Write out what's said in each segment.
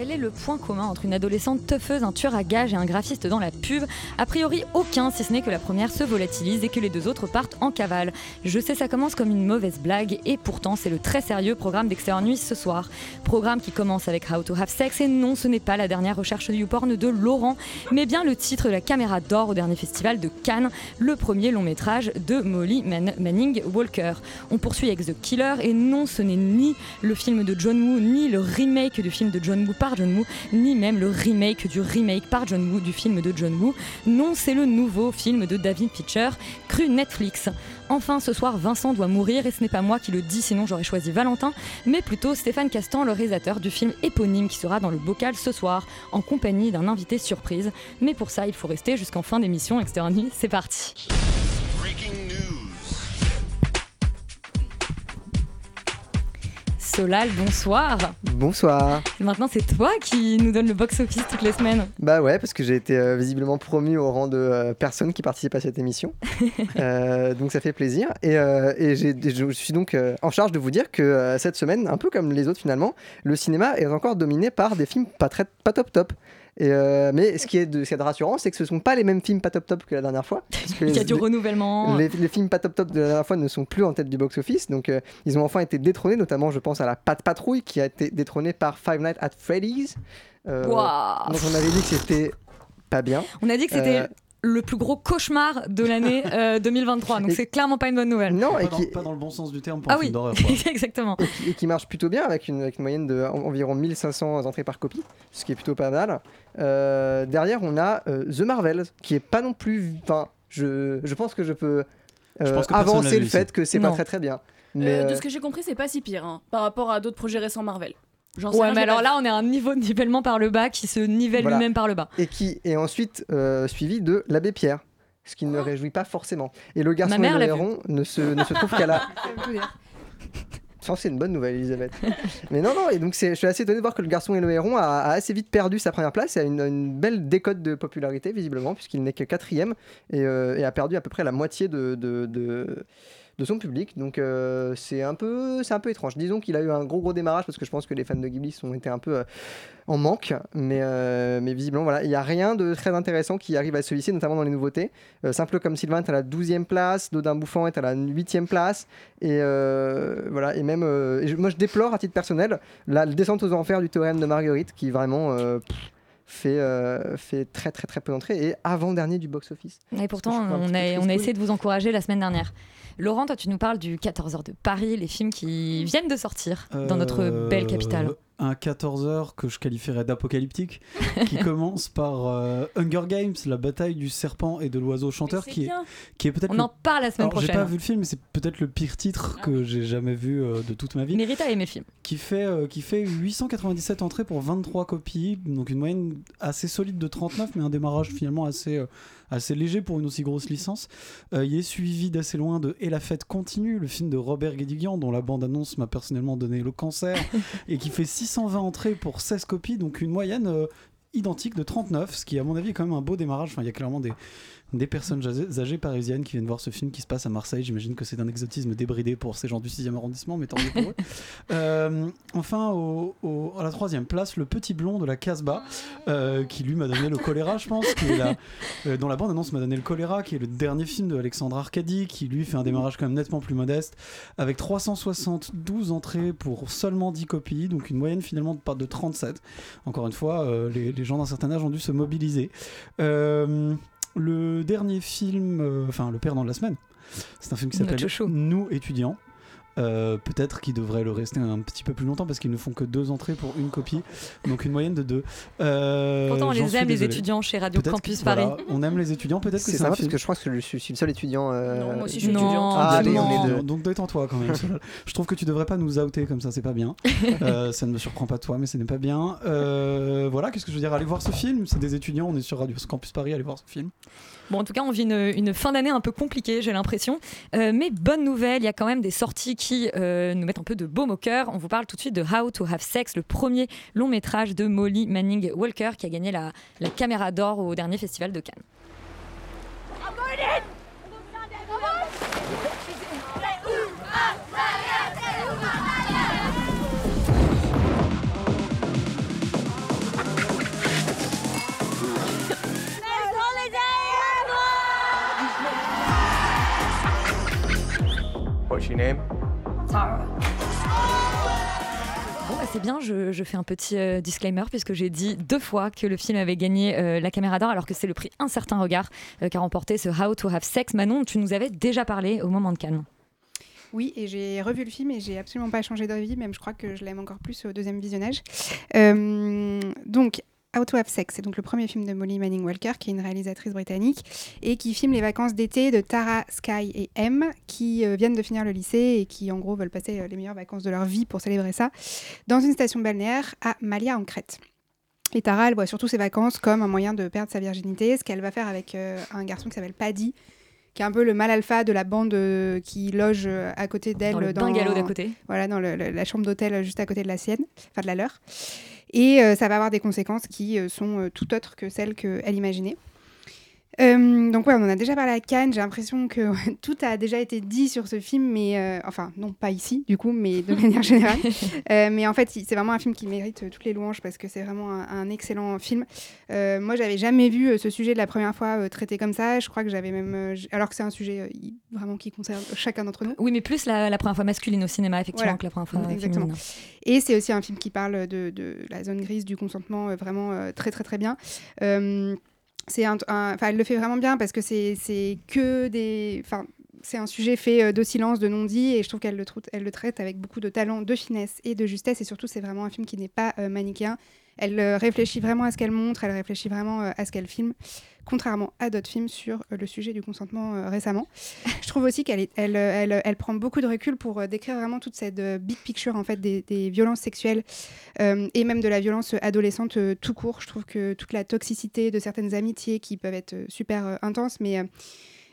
Quel est le point commun entre une adolescente teufeuse, un tueur à gages et un graphiste dans la pub? A priori aucun, si ce n'est que la première se volatilise et que les deux autres partent en cavale. Je sais, ça commence comme une mauvaise blague et pourtant c'est le très sérieux programme d'Extérieur Nuit ce soir. Programme qui commence avec How to Have Sex et non, ce n'est pas la dernière recherche du YouPorn de Laurent, mais bien le titre de la caméra d'or au dernier festival de Cannes, le premier long métrage de Molly Man- Manning Walker. On poursuit avec The Killer et non, ce n'est ni le film de John Woo, ni le remake du film de John Woo John Woo, ni même le remake du remake par John Woo du film de John Woo. Non, c'est le nouveau film de David Pitcher, cru Netflix. Enfin, ce soir, Vincent doit mourir et ce n'est pas moi qui le dis, sinon j'aurais choisi Valentin, mais plutôt Stéphane Castan, le réalisateur du film éponyme qui sera dans le bocal ce soir, en compagnie d'un invité surprise. Mais pour ça, il faut rester jusqu'en fin d'émission. Nuit, c'est parti. Solal, bonsoir. Bonsoir. Maintenant, c'est toi qui nous donne le box-office toutes les semaines. Bah ouais, parce que j'ai été euh, visiblement promu au rang de euh, personne qui participe à cette émission. Euh, donc ça fait plaisir. Et, euh, et je suis donc en charge de vous dire que cette semaine, un peu comme les autres finalement, le cinéma est encore dominé par des films pas, très, pas top top. Et euh, mais ce qui est de, ce qui est de rassurant, c'est que ce sont pas les mêmes films pas top top que la dernière fois. parce que Il y a les- du renouvellement. les, les films pas top top de la dernière fois ne sont plus en tête du box-office, donc euh, ils ont enfin été détrônés, notamment je pense à la Pat Patrouille qui a été détrônée par Five Nights at Freddy's. Euh, donc on avait dit que c'était pas bien. On a dit que c'était Euh, le plus gros cauchemar de l'année euh, 2023, donc Et- c'est clairement pas une bonne nouvelle. Non, Pas et dans, qui, pas dans le bon sens du terme pour Ah un oui, film d'horreur. quoi. exactement. et qui- et qui marche plutôt bien avec une, avec une moyenne de en- environ 1500 entrées par copie, ce qui est plutôt pas mal. Euh, derrière, on a euh, The Marvels, qui est pas non plus. Enfin, je, je pense que je peux Je euh, pense que personne l'a avancer le fait que c'est pas très très bien. Mais Euh, de euh, ce que j'ai compris, c'est pas si pire hein, par rapport à d'autres projets récents Marvel. J'en sais Ouais, rien, mais alors pas là, on est à un niveau de nivellement par le bas qui se nivelle Voilà. lui-même par le bas. et qui est ensuite euh, suivi de l'abbé Pierre, ce qui ne me réjouit pas forcément. Et le garçon et le ne se, ne se trouve qu'à la. Ça, c'est une bonne nouvelle, Elisabeth. Mais non, non, et donc c'est- je suis assez étonné de voir que le garçon et le héron a, a assez vite perdu sa première place et a une, une belle décote de popularité, visiblement, puisqu'il n'est que quatrième et, euh, et a perdu à peu près la moitié de, de, de- de son public. Donc euh, c'est un, peu- étrange. Disons qu'il a eu un gros gros démarrage parce que je pense que les fans de Ghibli ont été un peu euh, en manque, mais, euh, mais visiblement, voilà, il n'y a rien de très intéressant qui arrive à celui-ci, notamment dans les nouveautés. Simple comme Sylvain est à la 12e place, Dodin Bouffant est à la 8e place, et voilà, et même, moi je déplore à titre personnel la descente aux enfers du théorème de Marguerite qui vraiment fait, euh, fait très très très peu d'entrées et avant-dernier du box-office. Et pourtant, on a, on a essayé de vous encourager la semaine dernière. Laurent, toi, tu nous parles du 14h de Paris, les films qui viennent de sortir dans notre belle capitale. Un 14h que je qualifierais d'apocalyptique, qui commence par euh, Hunger Games, la bataille du serpent et de l'oiseau chanteur, qui est, qui est peut-être On le en parle la semaine Alors, j'ai prochaine. pas vu le film, mais c'est peut-être le pire titre que j'ai jamais vu euh, de toute ma vie. Mérite à aimer le film. Qui fait, euh, qui fait 897 entrées pour 23 copies, donc une moyenne assez solide de 39, mais un démarrage finalement assez, euh, assez léger pour une aussi grosse licence. Euh, il est suivi d'assez loin de Et la fête continue, le film de Robert Guédiguian, dont la bande-annonce m'a personnellement donné le cancer, et qui fait 620 entrées pour 16 copies, donc une moyenne euh, identique de 39, ce qui à mon avis est quand même un beau démarrage. Enfin, il y a clairement des, des personnes âgées, parisiennes qui viennent voir ce film qui se passe à Marseille. J'imagine que c'est d'un exotisme débridé pour ces gens du 6e arrondissement, mais tant mieux pour eux. Euh, enfin, au- au- à la troisième place, le petit blond de la Casbah, euh, qui lui m'a donné le choléra, je pense, qui est la, euh, dont la bande-annonce m'a donné le choléra, qui est le dernier film de Alexandre Arcadi, qui lui fait un démarrage quand même nettement plus modeste, avec 372 entrées pour seulement 10 copies, donc une moyenne finalement de, de 37. Encore une fois, euh, les, les gens d'un certain âge ont dû se mobiliser. Euh, le dernier film, euh, enfin le perdant de la semaine, c'est un film qui s'appelle. Nous étudiants. Euh, Peut-être qu'il devrait le rester un petit peu plus longtemps parce qu'ils ne font que deux entrées pour une copie, donc une moyenne de deux. Euh, Pourtant, on les suis aime, les étudiants chez Radio Peut-être Campus que- Paris. voilà, on aime les étudiants, peut-être que C'est sympa parce film. que je crois que je suis le seul étudiant. euh, Non, moi aussi, je suis Non. étudiante. Ah, allez, on Non. est deux. Donc détends-toi quand même. Je trouve que tu devrais pas nous outer comme ça, c'est pas bien. Euh, ça ne me surprend pas toi, mais ce n'est pas bien. Euh, voilà, qu'est-ce que je veux dire? Allez voir ce film. C'est des étudiants, on est sur Radio Campus Paris, allez voir ce film. Bon, en tout cas, on vit une, une fin d'année un peu compliquée, j'ai l'impression. Euh, mais bonne nouvelle, il y a quand même des sorties qui euh, nous mettent un peu de baume au cœur. On vous parle tout de suite de How to Have Sex, le premier long métrage de Molly Manning Walker qui a gagné la, la caméra d'or au dernier festival de Cannes. What's your name? Bon, bah, c'est bien, je, je fais un petit euh, disclaimer puisque j'ai dit deux fois que le film avait gagné euh, la caméra d'or alors que c'est le prix Un certain regard euh, qu'a remporté ce How to Have Sex. Manon, tu nous avais déjà parlé au moment de Cannes. Oui, et j'ai revu le film et j'ai absolument pas changé d'avis, même je crois que je l'aime encore plus au deuxième visionnage. Euh, donc, How to Have Sex, c'est donc le premier film de Molly Manning Walker, qui est une réalisatrice britannique et qui filme les vacances d'été de Tara, Sky et M, qui euh, viennent de finir le lycée et qui en gros veulent passer euh, les meilleures vacances de leur vie pour célébrer ça, dans une station balnéaire à Malia en Crète. Et Tara, elle voit surtout ses vacances comme un moyen de perdre sa virginité, ce qu'elle va faire avec euh, un garçon qui s'appelle Paddy, qui est un peu le mal alpha de la bande euh, qui loge euh, à côté d'elle. Dans le bungalow d'à côté. Voilà, dans le- le- la chambre d'hôtel juste à côté de la sienne, enfin de la leur. Et euh, ça va avoir des conséquences qui euh, sont euh, tout autres que celles qu'elle imaginait. Euh, donc ouais, on en a déjà parlé à Cannes. J'ai l'impression que tout a déjà été dit sur ce film, mais euh, enfin non pas ici du coup, mais de manière générale. Euh, mais en fait, c'est vraiment un film qui mérite toutes les louanges parce que c'est vraiment un, un excellent film. Moi, j'avais jamais vu ce sujet de la première fois traité comme ça. Je crois que j'avais même, alors que c'est un sujet i- vraiment qui concerne chacun d'entre nous. Oui, mais plus la, la première fois masculine au cinéma, effectivement, Voilà. que la première fois Exactement. féminine. Et c'est aussi un film qui parle de, de la zone grise du consentement vraiment très très très bien. Elle le fait vraiment bien parce que c'est que des, c'est un sujet fait euh, de silence, de non-dit, et je trouve qu'elle le, traite avec beaucoup de talent, de finesse et de justesse. Et surtout, c'est vraiment un film qui n'est pas euh, manichéen. Elle euh, réfléchit vraiment à ce qu'elle montre, elle réfléchit vraiment à ce qu'elle filme, contrairement à d'autres films sur euh, le sujet du consentement euh, récemment. Je trouve aussi qu'elle euh, prend beaucoup de recul pour décrire vraiment toute cette big picture en fait des, violences sexuelles et même de la violence adolescente tout court. Je trouve que toute la toxicité de certaines amitiés qui peuvent être super intenses, mais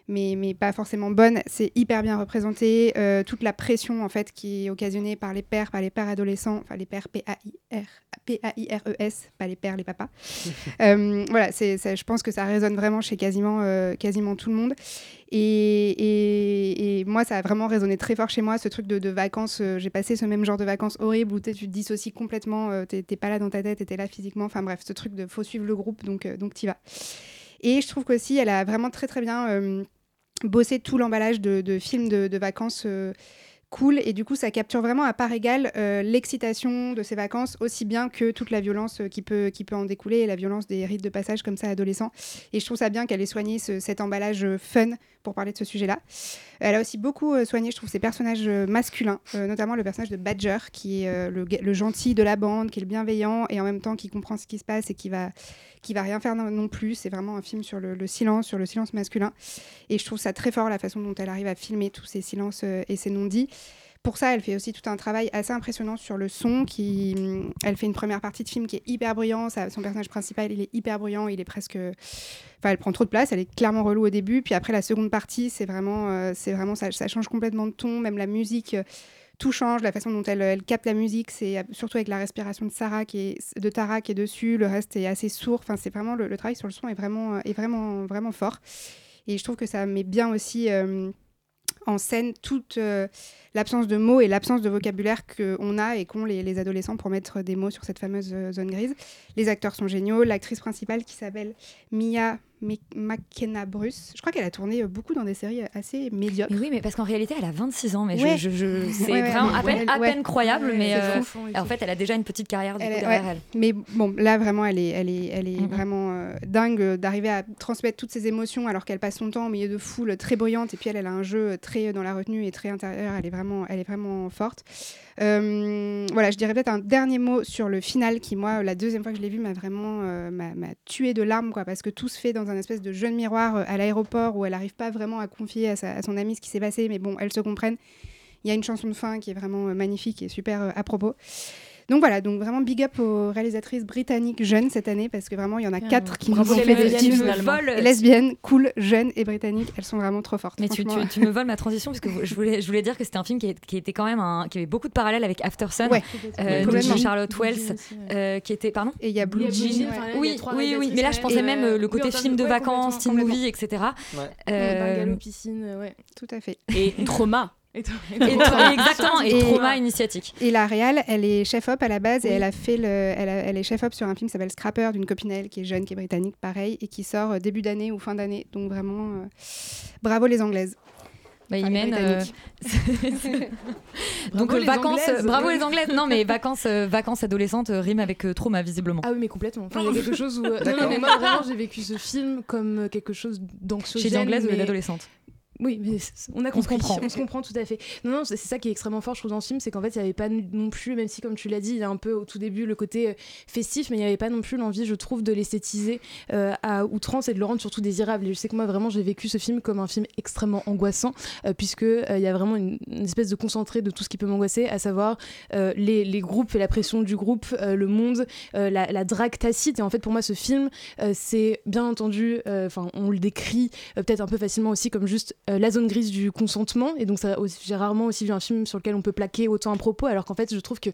mais, mais pas forcément bonnes, c'est hyper bien représenté. Euh, toute la pression en fait qui est occasionnée par les pères, par les pères adolescents, enfin les pères P-A-I-R, P-A-I-R-E-S, pas les pères, les papas. Euh, voilà, c'est, je pense que ça résonne vraiment chez quasiment, euh, quasiment tout le monde. Et, et- et moi, ça a vraiment résonné très fort chez moi, ce truc de, de vacances. euh, j'ai passé ce même genre de vacances horribles où tu te dissocies complètement, euh, t'es, t'es pas là dans ta tête, t'es là physiquement. Enfin bref, ce truc de faut suivre le groupe, donc, euh, donc t'y vas. Et je trouve qu'aussi, elle a vraiment très très bien bossé tout l'emballage de, de films de, vacances. euh, cool et du coup ça capture vraiment à part égale euh, l'excitation de ces vacances aussi bien que toute la violence euh, qui peut, qui peut en découler et la violence des rites de passage comme ça adolescents et je trouve ça bien qu'elle ait soigné ce- cet emballage fun pour parler de ce sujet là elle a aussi beaucoup soigné je trouve ses personnages masculins notamment le personnage de Badger qui est le, le gentil de la bande qui est le bienveillant et en même temps qui comprend ce qui se passe et qui va qui va rien faire non, plus c'est vraiment un film sur le, le silence sur le silence masculin et je trouve ça très fort la façon dont elle arrive à filmer tous ces silences euh, et ces non-dits pour ça, elle fait aussi tout un travail assez impressionnant sur le son. Qui, hum, elle fait une première partie de film qui est hyper bruyant. Son personnage principal, il est hyper bruyant. Il est presque, enfin, elle prend trop de place. Elle est clairement relou au début. Puis après, la seconde partie, c'est vraiment, euh, c'est vraiment ça, change complètement de ton. Même la musique, tout change. La façon dont elle, capte la musique, c'est surtout avec la respiration de Sarah qui est, de Tara qui est dessus. Le reste est assez sourd. Enfin, c'est vraiment le, travail sur le son est vraiment, euh, est vraiment, vraiment fort. Et je trouve que ça met bien aussi. euh, en scène toute euh, l'absence de mots et l'absence de vocabulaire qu'on a et qu'ont les, les adolescents pour mettre des mots sur cette fameuse zone grise. Les acteurs sont géniaux. L'actrice principale qui s'appelle Mia McKenna Bruce. Je crois qu'elle a tourné euh, beaucoup dans des séries euh, assez médiocres. Mais oui, mais parce qu'en réalité, elle a 26 ans, mais Ouais. je, je- je- c'est Ouais, vraiment à peine, à croyable, mais euh, en fait, elle a déjà une petite carrière Elle derrière elle. Mais bon, là vraiment, elle est, elle est, elle est vraiment euh, dingue d'arriver à transmettre toutes ses émotions alors qu'elle passe son temps au milieu de foules très bruyantes. Et puis elle, elle a un jeu très dans la retenue et très intérieur. Elle est vraiment, elle est vraiment forte. Euh, voilà, je dirais peut-être un dernier mot sur le final qui, moi, la deuxième fois que je l'ai vu, m'a vraiment euh, m'a tué de larmes, quoi, parce que tout se fait dans un espèce de jeune miroir euh, à l'aéroport où elle n'arrive pas vraiment à confier à, à son amie ce qui s'est passé, mais bon, elles se comprennent. Il y a une chanson de fin qui est vraiment magnifique et super à propos. Donc voilà, donc vraiment big up aux réalisatrices britanniques jeunes cette année parce que vraiment il y en a Ah, quatre qui nous ont fait des films lesbiennes, cool, jeunes et britanniques, elles sont vraiment trop fortes. Mais tu, tu, franchement. tu me voles ma transition parce que je voulais, je voulais dire que c'était un film qui, était quand même un, qui avait beaucoup de parallèles avec After Sun Ouais, euh, de. Charlotte Wells euh, qui était pardon Et il y a Blue Jean, ouais. enfin, oui, oui, oui, mais là je pensais même euh, euh, le côté film de vacances, teen movie, etc. Ouais. Euh, Bungalow, piscine, ouais. Tout à fait. Et trauma. Et, tra- et tra- exactement, et, Et- trauma initiatique. Et la réal, elle est chef-op à la base et elle a fait le, elle, a- elle est chef-op sur un film qui s'appelle Scrapper d'une copine elle qui est jeune, qui est britannique, pareil, et qui sort euh, début d'année ou fin d'année. Donc vraiment, euh, bravo les Anglaises. Bah, Enfin, les mènent, euh. Donc Bravo euh, les vacances, Anglaises. bravo les anglaises. Non mais vacances, euh, vacances adolescentes euh, rime avec euh, trauma visiblement. Ah oui, mais complètement. Enfin, il y a quelque chose où. euh, non, mais moi, vraiment, j'ai vécu ce film comme quelque chose d'anxiogène. Chez des anglaises ou des adolescentes. Oui, mais on a On se compris. comprend. On se comprend tout à fait. Non, non, c'est ça qui est extrêmement fort, je trouve, dans ce film, c'est qu'en fait, il n'y avait pas non plus, même si, comme tu l'as dit, il y a un peu au tout début le côté euh, festif, mais il n'y avait pas non plus l'envie, je trouve, de l'esthétiser euh, à outrance et de le rendre surtout désirable. Et je sais que moi, vraiment, j'ai vécu ce film comme un film extrêmement angoissant, euh, puisque euh, il y a vraiment une, une espèce de concentré de tout ce qui peut m'angoisser, à savoir euh, les, les groupes et la pression du groupe, le monde, la, la drague tacite. Et en fait, pour moi, ce film, c'est bien entendu, enfin, on le décrit peut-être un peu facilement aussi comme juste euh, la zone grise du consentement. Et donc, j'ai rarement aussi vu un film sur lequel on peut plaquer autant un propos, alors qu'en fait, je trouve qu'il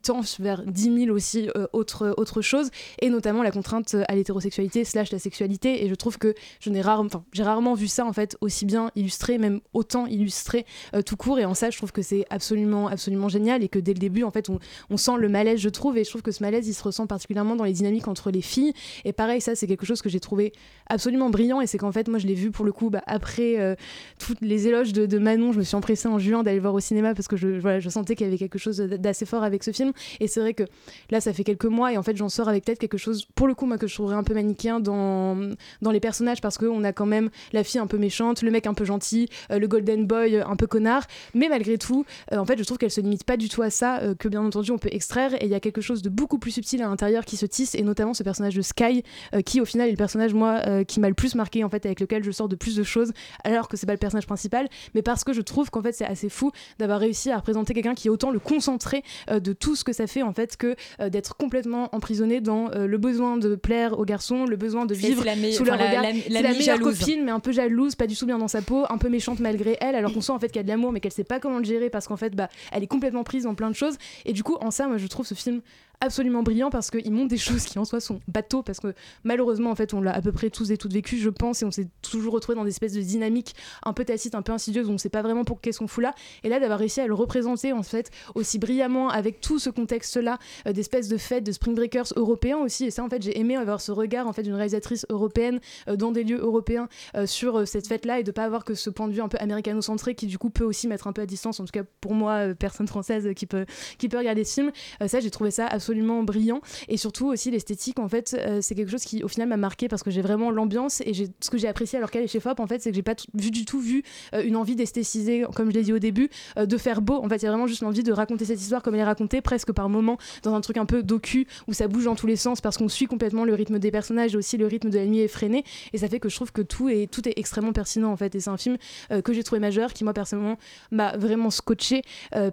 tend vers 10 000 aussi euh, autres, autres choses, et notamment la contrainte à l'hétérosexualité slash la sexualité. Et je trouve que je n'ai enfin, j'ai rarement vu ça en fait aussi bien illustré, même autant illustré euh, tout court. Et en ça, je trouve que c'est absolument, absolument génial, et que dès le début, en fait, on, on sent le malaise, je trouve, et je trouve que ce malaise, il se ressent particulièrement dans les dynamiques entre les filles. Et pareil, ça, c'est quelque chose que j'ai trouvé absolument brillant, et c'est qu'en fait, moi, je l'ai vu pour le coup bah, après toutes les éloges de, Manon. Je me suis empressée en juin d'aller le voir au cinéma parce que je, voilà, je sentais qu'il y avait quelque chose d'assez fort avec ce film. Et c'est vrai que là, ça fait quelques mois, et en fait, j'en sors avec peut-être quelque chose, pour le coup, moi, que je trouverais un peu manichéen dans, dans les personnages parce qu'on a quand même la fille un peu méchante, le mec un peu gentil, euh, le golden boy euh, un peu connard. Mais malgré tout, euh, en fait, je trouve qu'elle se limite pas du tout à ça, que bien entendu, on peut extraire. Et il y a quelque chose de beaucoup plus subtil à l'intérieur qui se tisse, et notamment ce personnage de Sky, qui au final est le personnage, moi, qui m'a le plus marqué, en fait, avec lequel je sors de plus de choses, alors que c'est pas le personnage principal, mais parce que je trouve qu'en fait, c'est assez fou d'avoir réussi à représenter quelqu'un qui est autant le concentré euh, de tout ce que ça fait, en fait, que euh, d'être complètement emprisonné dans euh, le besoin de plaire aux garçons, le besoin de vivre la sous leur la- regard. la- la la amie meilleure jalouse. copine, mais un peu jalouse, pas du tout bien dans sa peau, un peu méchante malgré elle, alors qu'on sent en fait qu'il y a de l'amour, mais qu'elle sait pas comment le gérer parce qu'en fait, bah, elle est complètement prise dans plein de choses. Et du coup, en ça, moi, je trouve ce film absolument brillant parce qu'il montre des choses qui en soi sont bateaux parce que malheureusement en fait on l'a à peu près tous et toutes vécu je pense et on s'est toujours retrouvé dans des espèces de dynamiques un peu tacites un peu insidieuses où on sait pas vraiment pour qu'est-ce qu'on fout là. Et là d'avoir réussi à le représenter en fait aussi brillamment avec tout ce contexte là d'espèces de fêtes de spring breakers européens aussi. Et ça en fait j'ai aimé avoir ce regard en fait d'une réalisatrice européenne euh, dans des lieux européens euh, sur euh, cette fête là et de pas avoir que ce point de vue un peu américano-centré qui du coup peut aussi mettre un peu à distance en tout cas pour moi euh, personne française euh, qui peut qui peut regarder ce film. Euh, ça j'ai trouvé ça absolument brillant. Et surtout aussi l'esthétique en fait euh, c'est quelque chose qui au final m'a marqué parce que j'ai vraiment l'ambiance et ce que j'ai apprécié alors qu'elle est chez Fop en fait c'est que j'ai pas vu du tout vu euh, une envie d'esthétiser comme je l'ai dit au début euh, de faire beau. En fait il y a vraiment juste l'envie de raconter cette histoire comme elle est racontée presque par moment dans un truc un peu docu où ça bouge dans tous les sens parce qu'on suit complètement le rythme des personnages et aussi le rythme de la nuit effrénée. Et ça fait que je trouve que tout est tout est extrêmement pertinent en fait. Et c'est un film que j'ai trouvé majeur qui moi personnellement m'a vraiment scotché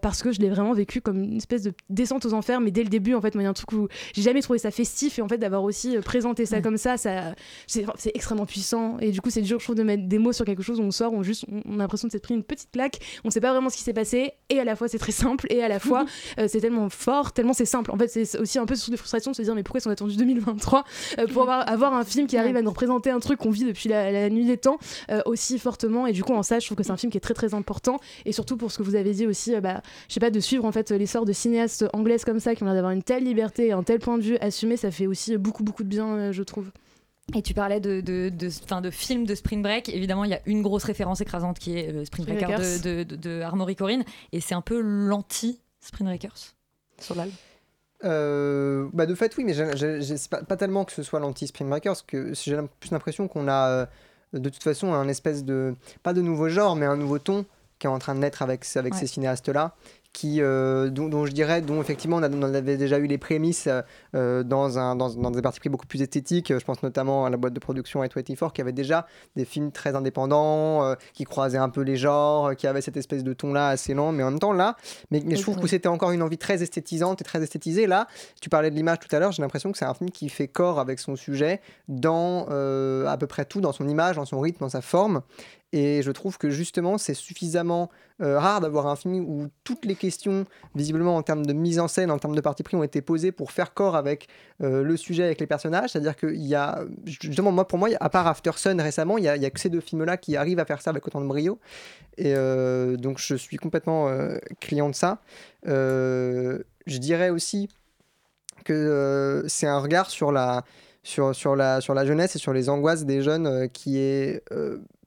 parce que je l'ai vraiment vécu comme une espèce de descente aux enfers mais dès le début en fait moi il y a un truc où j'ai jamais trouvé ça festif et en fait d'avoir aussi euh, présenté ça comme ça ça c'est extrêmement puissant. Et du coup c'est dur je trouve de mettre des mots sur quelque chose où on sort on juste on, on a l'impression de s'être pris une petite claque on sait pas vraiment ce qui s'est passé et à la fois c'est très simple et à la fois euh, c'est tellement fort tellement c'est simple. En fait c'est aussi un peu sous de frustration de se dire mais pourquoi est-ce qu'on a attendu 2023 euh, pour avoir, avoir un film qui arrive à nous représenter un truc qu'on vit depuis la, la nuit des temps euh, aussi fortement. Et du coup en ça je trouve que c'est un film qui est très très important. Et surtout pour ce que vous avez dit aussi bah, je sais pas de suivre en fait l'essor de cinéastes anglaises comme ça qui ont l'air d'avoir une telle liberté et un tel point de vue assumé ça fait aussi beaucoup beaucoup de bien euh, je trouve Et tu parlais de, de, de, fin, de films de Spring Break. Évidemment, il y a une grosse référence écrasante qui est euh, Spring Spring Breakers de, de, de, de Armory Corinne. Et c'est un peu l'anti-Spring Breakers sur l'album. Euh, bah de fait oui mais c'est pas, pas tellement que ce soit l'anti Spring Breakers que j'ai plus l'impression qu'on a euh, de toute façon un espèce de pas de nouveau genre mais un nouveau ton qui est en train de naître avec, avec Ouais. ces cinéastes là qui euh, dont, dont je dirais dont effectivement on, a- on avait déjà eu les prémices euh, dans, un, dans, dans des parties pris beaucoup plus esthétiques je pense notamment à la boîte de production A24 qui avait déjà des films très indépendants euh, qui croisaient un peu les genres qui avaient cette espèce de ton là assez lent mais en même temps là mais, mais je trouve que c'était encore une envie très esthétisante et très esthétisée. Là, tu parlais de l'image tout à l'heure, j'ai l'impression que c'est un film qui fait corps avec son sujet dans à peu près tout, dans son image, dans son rythme, dans sa forme. Et je trouve que justement, c'est suffisamment euh, rare d'avoir un film où toutes les questions, visiblement en termes de mise en scène, en termes de parti pris, ont été posées pour faire corps avec euh, le sujet, avec les personnages. C'est-à-dire qu'il y a, justement, moi, pour moi, à part After Sun récemment, il y a, a que ces deux films-là qui arrivent à faire ça avec autant de brio. Et euh, donc, je suis complètement client de ça. Je dirais aussi que c'est un regard sur la, sur, sur, la, sur la jeunesse et sur les angoisses des jeunes qui est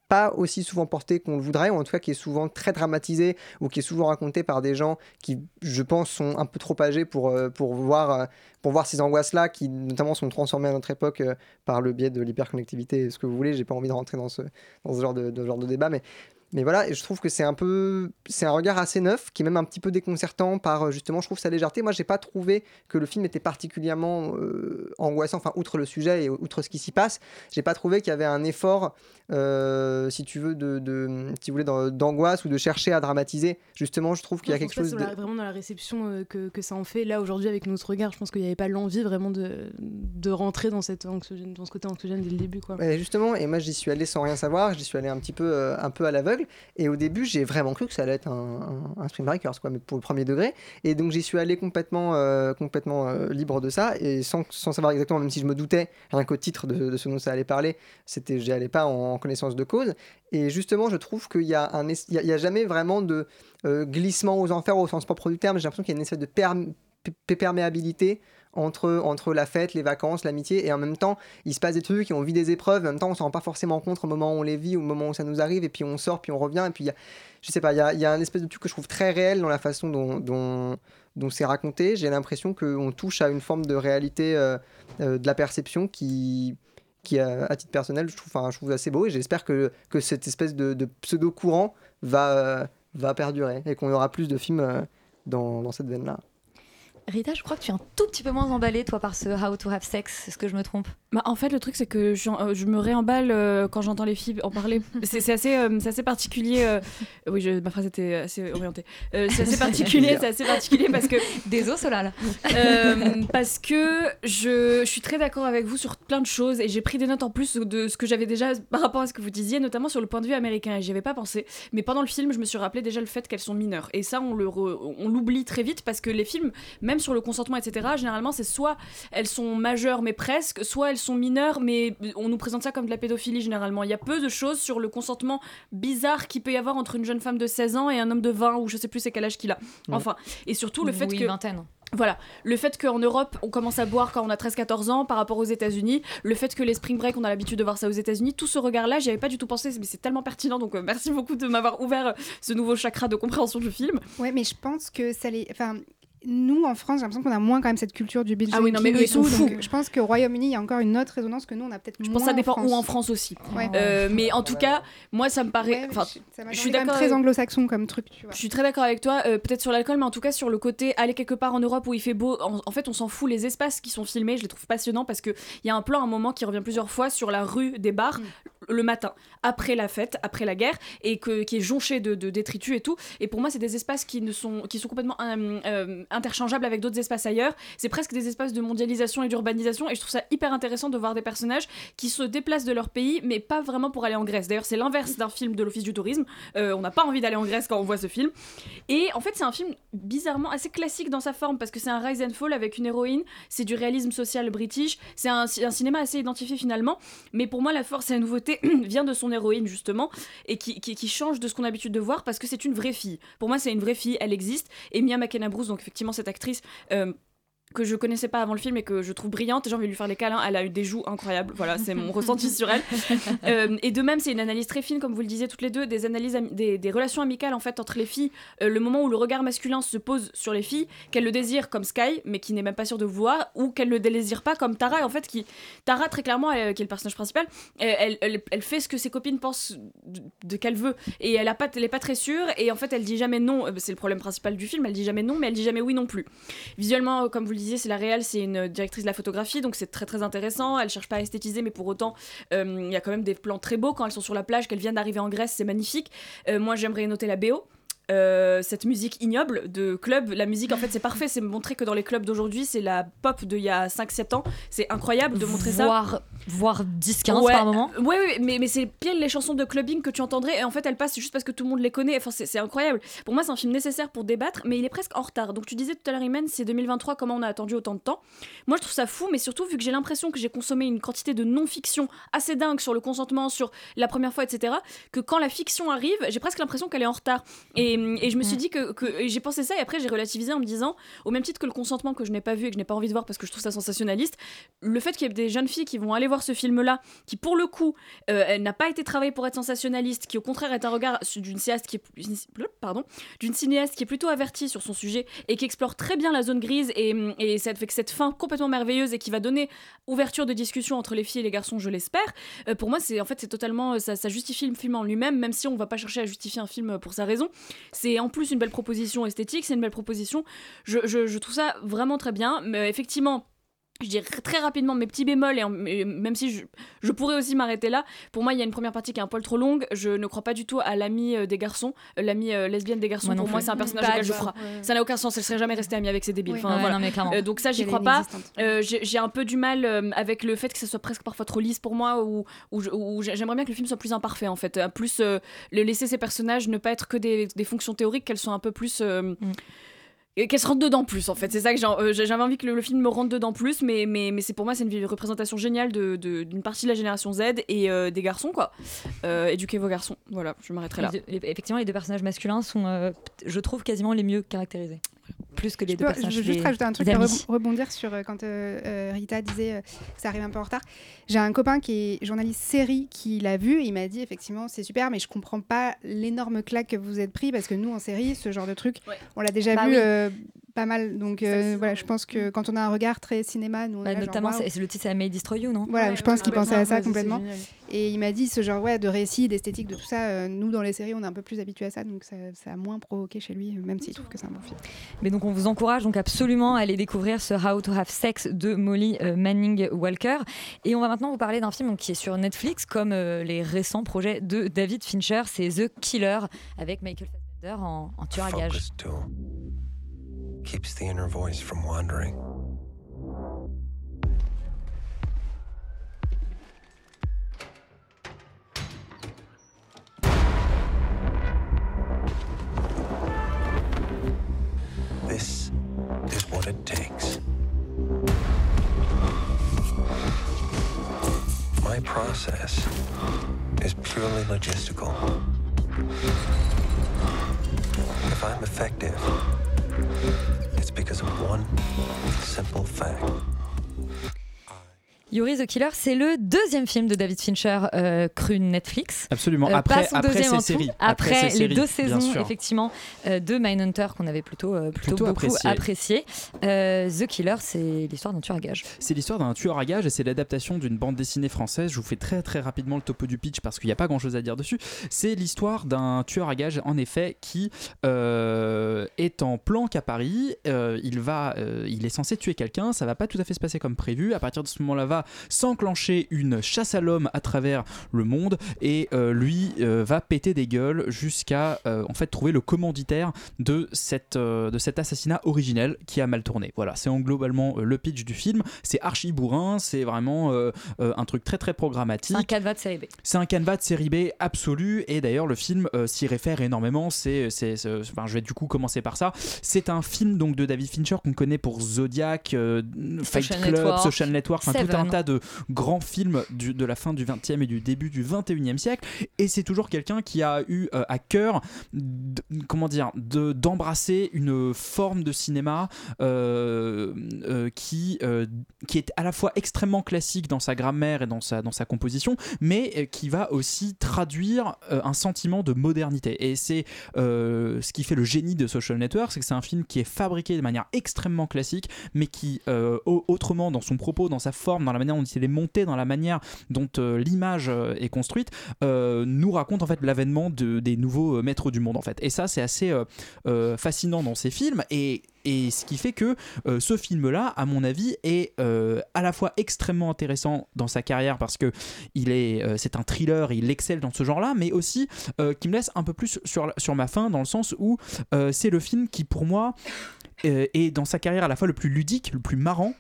pas aussi souvent porté qu'on le voudrait, ou en tout cas qui est souvent très dramatisé, ou qui est souvent raconté par des gens qui, je pense, sont un peu trop âgés pour, euh, pour, voir, euh, pour voir ces angoisses-là, qui notamment sont transformées à notre époque euh, par le biais de l'hyperconnectivité ce que vous voulez. J'ai pas envie de rentrer dans ce, dans ce genre, de, de genre de débat, mais mais voilà, et je trouve que c'est un peu, c'est un regard assez neuf, qui est même un petit peu déconcertant par euh, justement, je trouve sa légèreté. Moi, j'ai pas trouvé que le film était particulièrement euh, angoissant, enfin outre le sujet et outre ce qui s'y passe, j'ai pas trouvé qu'il y avait un effort, euh, si tu veux, de, de si vous voulez, d'angoisse ou de chercher à dramatiser. Justement, je trouve qu'il y a quelque chose de la- vraiment dans la réception euh, que, que ça en fait là aujourd'hui avec notre regard. Je pense qu'il n'y avait pas l'envie vraiment de, de rentrer dans, cette anxiogène, dans ce côté anxiogène dès le début. Quoi. Justement, et moi j'y suis allé sans rien savoir, j'y suis allé un petit peu, un peu à l'aveugle, et au début j'ai vraiment cru que ça allait être un, un, Spring Breakers, quoi, pour le premier degré, et donc j'y suis allé complètement, euh, euh, libre de ça, et sans, savoir exactement, même si je me doutais, rien qu'au titre de, ce dont ça allait parler, c'était, j'y allais pas en, connaissance de cause, et justement je trouve qu'il y a, jamais vraiment de euh, glissement aux enfers au sens propre du terme, j'ai l'impression qu'il y a une espèce de perméabilité entre, entre la fête, les vacances, l'amitié, et en même temps, il se passe des trucs, et on vit des épreuves, en même temps, on s'en rend pas forcément compte au moment où on les vit, au moment où ça nous arrive, et puis on sort, puis on revient, et puis y a, je sais pas, il y a, y a un espèce de truc que je trouve très réel dans la façon dont, dont, c'est raconté. J'ai l'impression qu'on touche à une forme de réalité euh, euh, de la perception qui qui à, titre personnel je trouve, je trouve assez beau et j'espère que, que cette espèce de, de pseudo courant va, va perdurer et qu'on aura plus de films euh, dans, cette veine là Rita, je crois que tu es un tout petit peu moins emballée, toi, par ce How to Have Sex. Est-ce que je me trompe? Bah, en fait, le truc, c'est que je, euh, je me réemballe euh, quand j'entends les filles en parler. C'est assez, euh, c'est assez particulier. euh, Oui, je- ma phrase était assez orientée. C'est assez particulier, c'est assez particulier parce que. Désolé, Solal. Euh, parce que je, je suis très d'accord avec vous sur plein de choses et j'ai pris des notes en plus de ce que j'avais déjà par rapport à ce que vous disiez, notamment sur le point de vue américain. Et j'y avais pas pensé. Mais pendant le film, je me suis rappelé déjà le fait qu'elles sont mineures. Et ça, on l'oublie très vite parce que les films, même sur le consentement, etc., généralement, c'est soit elles sont majeures mais presque, soit elles sont mineures mais on nous présente ça comme de la pédophilie généralement. Il y a peu de choses sur le consentement bizarre qu'il peut y avoir entre une jeune femme de 16 ans et un homme de 20 ou je sais plus c'est quel âge qu'il a. Ouais. Enfin, et surtout le fait Oui, que vingtaine. voilà, le fait qu'en Europe, on commence à boire quand on a 13-14 ans par rapport aux États-Unis, le fait que les spring break, on a l'habitude de voir ça aux États-Unis, tout ce regard-là, j'y avais pas du tout pensé, mais c'est tellement pertinent, donc euh, merci beaucoup de m'avoir ouvert euh, ce nouveau chakra de compréhension du film. Ouais, mais je pense que ça les. Enfin, nous, en France, j'ai l'impression qu'on a moins quand même cette culture du binge Ah oui, non, mais eux, ils sont donc fous. Je pense qu'au Royaume-Uni, il y a encore une autre résonance que nous, on a peut-être Je moins pense que ça dépend en où en France aussi. Ouais. Euh, mais en tout cas, moi, ça me paraît. Ouais, enfin, je- je suis d'accord. très anglo-saxon comme truc, tu vois. Je suis très d'accord avec toi, euh, peut-être sur l'alcool, mais en tout cas sur le côté aller quelque part en Europe où il fait beau. En, en fait, on s'en fout. Les espaces qui sont filmés, je les trouve passionnants parce qu'il y a un plan, un moment qui revient plusieurs fois sur la rue des bars le matin, après la fête, après la guerre, et que, qui est jonché de, de détritus et tout. Et pour moi, c'est des espaces qui, ne sont, qui sont complètement euh, interchangeables avec d'autres espaces ailleurs. C'est presque des espaces de mondialisation et d'urbanisation, et je trouve ça hyper intéressant de voir des personnages qui se déplacent de leur pays, mais pas vraiment pour aller en Grèce. D'ailleurs, c'est l'inverse d'un film de l'Office du tourisme. Euh, on n'a pas envie d'aller en Grèce quand on voit ce film. Et en fait, c'est un film bizarrement assez classique dans sa forme parce que c'est un rise and fall avec une héroïne, c'est du réalisme social british, c'est un, cinéma assez identifié finalement. Mais pour moi, la force et la nouveauté vient de son héroïne justement et qui change de ce qu'on a l'habitude de voir parce que c'est une vraie fille. Pour moi, c'est une vraie fille, elle existe. Et Mia McKenna Bruce, donc effectivement cette actrice. Que je connaissais pas avant le film et que je trouve brillante. J'ai envie de lui faire les câlins. Elle a eu des joues incroyables. Voilà, c'est mon ressenti sur elle. Euh, et de même, c'est une analyse très fine, comme vous le disiez toutes les deux, des analyses, des, des relations amicales en fait entre les filles. Euh, le moment où le regard masculin se pose sur les filles, qu'elle le désire comme Sky, mais qui n'est même pas sûre de vouloir, ou qu'elle le désire pas comme Tara. En fait, qui Tara très clairement, elle- qui est le personnage principal, elle, elle, fait ce que ses copines pensent de, de qu'elle veut, et elle a pas, elle est pas très sûre. Et en fait, elle dit jamais non. Euh, C'est le problème principal du film. Elle dit jamais non, mais elle dit jamais oui non plus. Visuellement, comme vous le c'est la réelle, c'est une directrice de la photographie, donc c'est très très intéressant. Elle cherche pas à esthétiser, mais pour autant, euh, il y a quand même des plans très beaux quand elles sont sur la plage, qu'elles viennent d'arriver en Grèce, c'est magnifique. Euh, moi, j'aimerais noter la BO. Euh, cette musique ignoble de club, la musique en fait c'est parfait, c'est montrer que dans les clubs d'aujourd'hui c'est la pop d'il y a 5-7 ans, c'est incroyable de montrer ça. Voire, voire 10-15 Ouais, par moment. euh, Ouais, mais, mais c'est pile les chansons de clubbing que tu entendrais et en fait elles passent juste parce que tout le monde les connaît. Enfin, c'est c'est incroyable. Pour moi, c'est un film nécessaire pour débattre, mais il est presque en retard. Donc tu disais tout à l'heure, Imen, c'est 2023, comment on a attendu autant de temps Moi, je trouve ça fou, mais surtout vu que j'ai l'impression que j'ai consommé une quantité de non-fiction assez dingue sur le consentement, sur la première fois, etc., que quand la fiction arrive, j'ai presque l'impression qu'elle est en retard. Et, et je me suis dit que, j'ai pensé ça et après j'ai relativisé en me disant, au même titre que le consentement que je n'ai pas vu et que je n'ai pas envie de voir parce que je trouve ça sensationnaliste, le fait qu'il y ait des jeunes filles qui vont aller voir ce film-là, qui pour le coup, euh, n'a pas été travaillée pour être sensationnaliste, qui au contraire est un regard d'une cinéaste qui est pardon, d'une cinéaste qui est plutôt avertie sur son sujet et qui explore très bien la zone grise et, et ça fait que cette fin complètement merveilleuse et qui va donner ouverture de discussion entre les filles et les garçons, je l'espère. euh, pour moi, c'est en fait c'est totalement ça, ça justifie le film en lui-même, même si on va pas chercher à justifier un film pour sa raison. C'est en plus une belle proposition esthétique, c'est une belle proposition. Je, trouve ça vraiment très bien, mais effectivement. Je dirais très rapidement mes petits bémols, et en- et même si je, je pourrais aussi m'arrêter là, pour moi il y a une première partie qui est un poil trop longue. Je ne crois pas du tout à l'amie euh, des garçons, euh, l'amie euh, lesbienne des garçons. Moi pour moi c'est un personnage auquel je crois. Ouais. Ça n'a aucun sens, elle serait jamais restée amie avec ces débiles. Oui. Enfin, Ouais, voilà. non, mais clairement. Euh, donc ça j'y crois pas. Euh, j'ai un peu du mal euh, avec le fait que ça soit presque parfois trop lisse pour moi, ou ou j'aimerais bien que le film soit plus imparfait en fait. Plus euh, le laisser ces personnages ne pas être que des, des fonctions théoriques, qu'elles soient un peu plus. euh, et Qu'elles se rentrent dedans plus en fait, c'est ça que euh, j'avais envie que le, film me rentre dedans plus, mais, mais, mais c'est pour moi c'est une représentation géniale de- de- d'une partie de la génération Z et euh, des garçons quoi. Euh, éduquez vos garçons, voilà, je m'arrêterai là. Effectivement, les deux personnages masculins sont, je trouve, quasiment les mieux caractérisés. Plus que les Je deux peux- personnages. je veux juste rajouter un truc, amis. rebo- rebondir sur euh, quand euh, euh, Rita disait euh, que ça arrive un peu en retard. J'ai un copain qui est journaliste série qui l'a vu et il m'a dit effectivement c'est super, mais je comprends pas l'énorme claque que vous êtes pris parce que nous en série, ce genre de truc, on l'a déjà Bah vu oui. Pas mal. Donc euh, voilà, je pense que quand on a un regard très cinéma, nous on Bah, là, notamment, c'est c'est le titre, c'est I May Destroy You, non? Voilà, je pense qu'il pensait à ça complètement. Et il m'a dit ce genre ouais, de récit, d'esthétique, de tout ça. euh, nous, dans les séries, on est un peu plus habitués à ça, donc ça, ça a moins provoqué chez lui, même s'il trouve que c'est un bon film. Mais donc on vous encourage donc absolument à aller découvrir ce How to Have Sex de Molly euh, Manning Walker. Et on va maintenant vous parler d'un film donc, qui est sur Netflix, comme euh, les récents projets de David Fincher, c'est The Killer avec Michael Fassbender en, en tueur à gages. Focus tool keeps the inner voice from wandering. This is what it takes. My process is purely logistical. If I'm effective, it's because of one simple fact. Yuri the Killer, c'est le deuxième film de David Fincher euh, cru Netflix. Absolument. Euh, Après- après tout. séries. Après, les séries, deux saisons, effectivement, euh, de Mindhunter qu'on avait plutôt, euh, plutôt, Plutôt beaucoup apprécié. apprécié. Euh, the Killer, c'est l'histoire d'un tueur à gages. C'est l'histoire d'un tueur à gages et c'est l'adaptation d'une bande dessinée française. Je vous fais très très rapidement le topo du pitch parce qu'il n'y a pas grand chose à dire dessus. C'est l'histoire d'un tueur à gages en effet qui est en planque à Paris. Il, va, il est censé tuer quelqu'un. Ça va pas tout à fait se passer comme prévu. À partir de ce moment-là, va s'enclencher une chasse à l'homme à travers le monde et euh, lui euh, va péter des gueules jusqu'à euh, en fait trouver le commanditaire de, cette, de cet assassinat originel qui a mal tourné. Voilà, c'est en globalement le pitch du film. C'est archi bourrin, c'est vraiment un truc très très programmatique. C'est un canevas de série B. C'est un canevas de série B absolu et d'ailleurs le film s'y réfère énormément. C'est, c'est, c'est- enfin, je vais du coup commencer par ça. C'est un film donc de David Fincher qu'on connaît pour Zodiac, Fight Social Club, Network, Social Network, enfin tout un. Tas de grands films de la fin du 20e et du début du 21e siècle. Et c'est toujours quelqu'un qui a eu euh, à cœur, comment dire, de- d'embrasser une forme de cinéma euh, euh, qui, qui est à la fois extrêmement classique dans sa grammaire et dans sa, dans sa composition, mais qui va aussi traduire un sentiment de modernité. Et c'est ce qui fait le génie de Social Network, c'est que c'est un film qui est fabriqué de manière extrêmement classique, mais qui, au- autrement, dans son propos, dans sa forme, dans la manière dont il est monté, dans la manière dont euh, l'image euh, est construite, euh, nous raconte en fait l'avènement de, des nouveaux maîtres du monde en fait. Et ça, c'est assez fascinant dans ces films et et ce qui fait que ce film-là, à mon avis, est à la fois extrêmement intéressant dans sa carrière parce que il est, c'est un thriller, il excelle dans ce genre-là, mais aussi qui me laisse un peu plus sur, sur ma faim dans le sens où c'est le film qui, pour moi, est dans sa carrière à la fois le plus ludique, le plus marrant,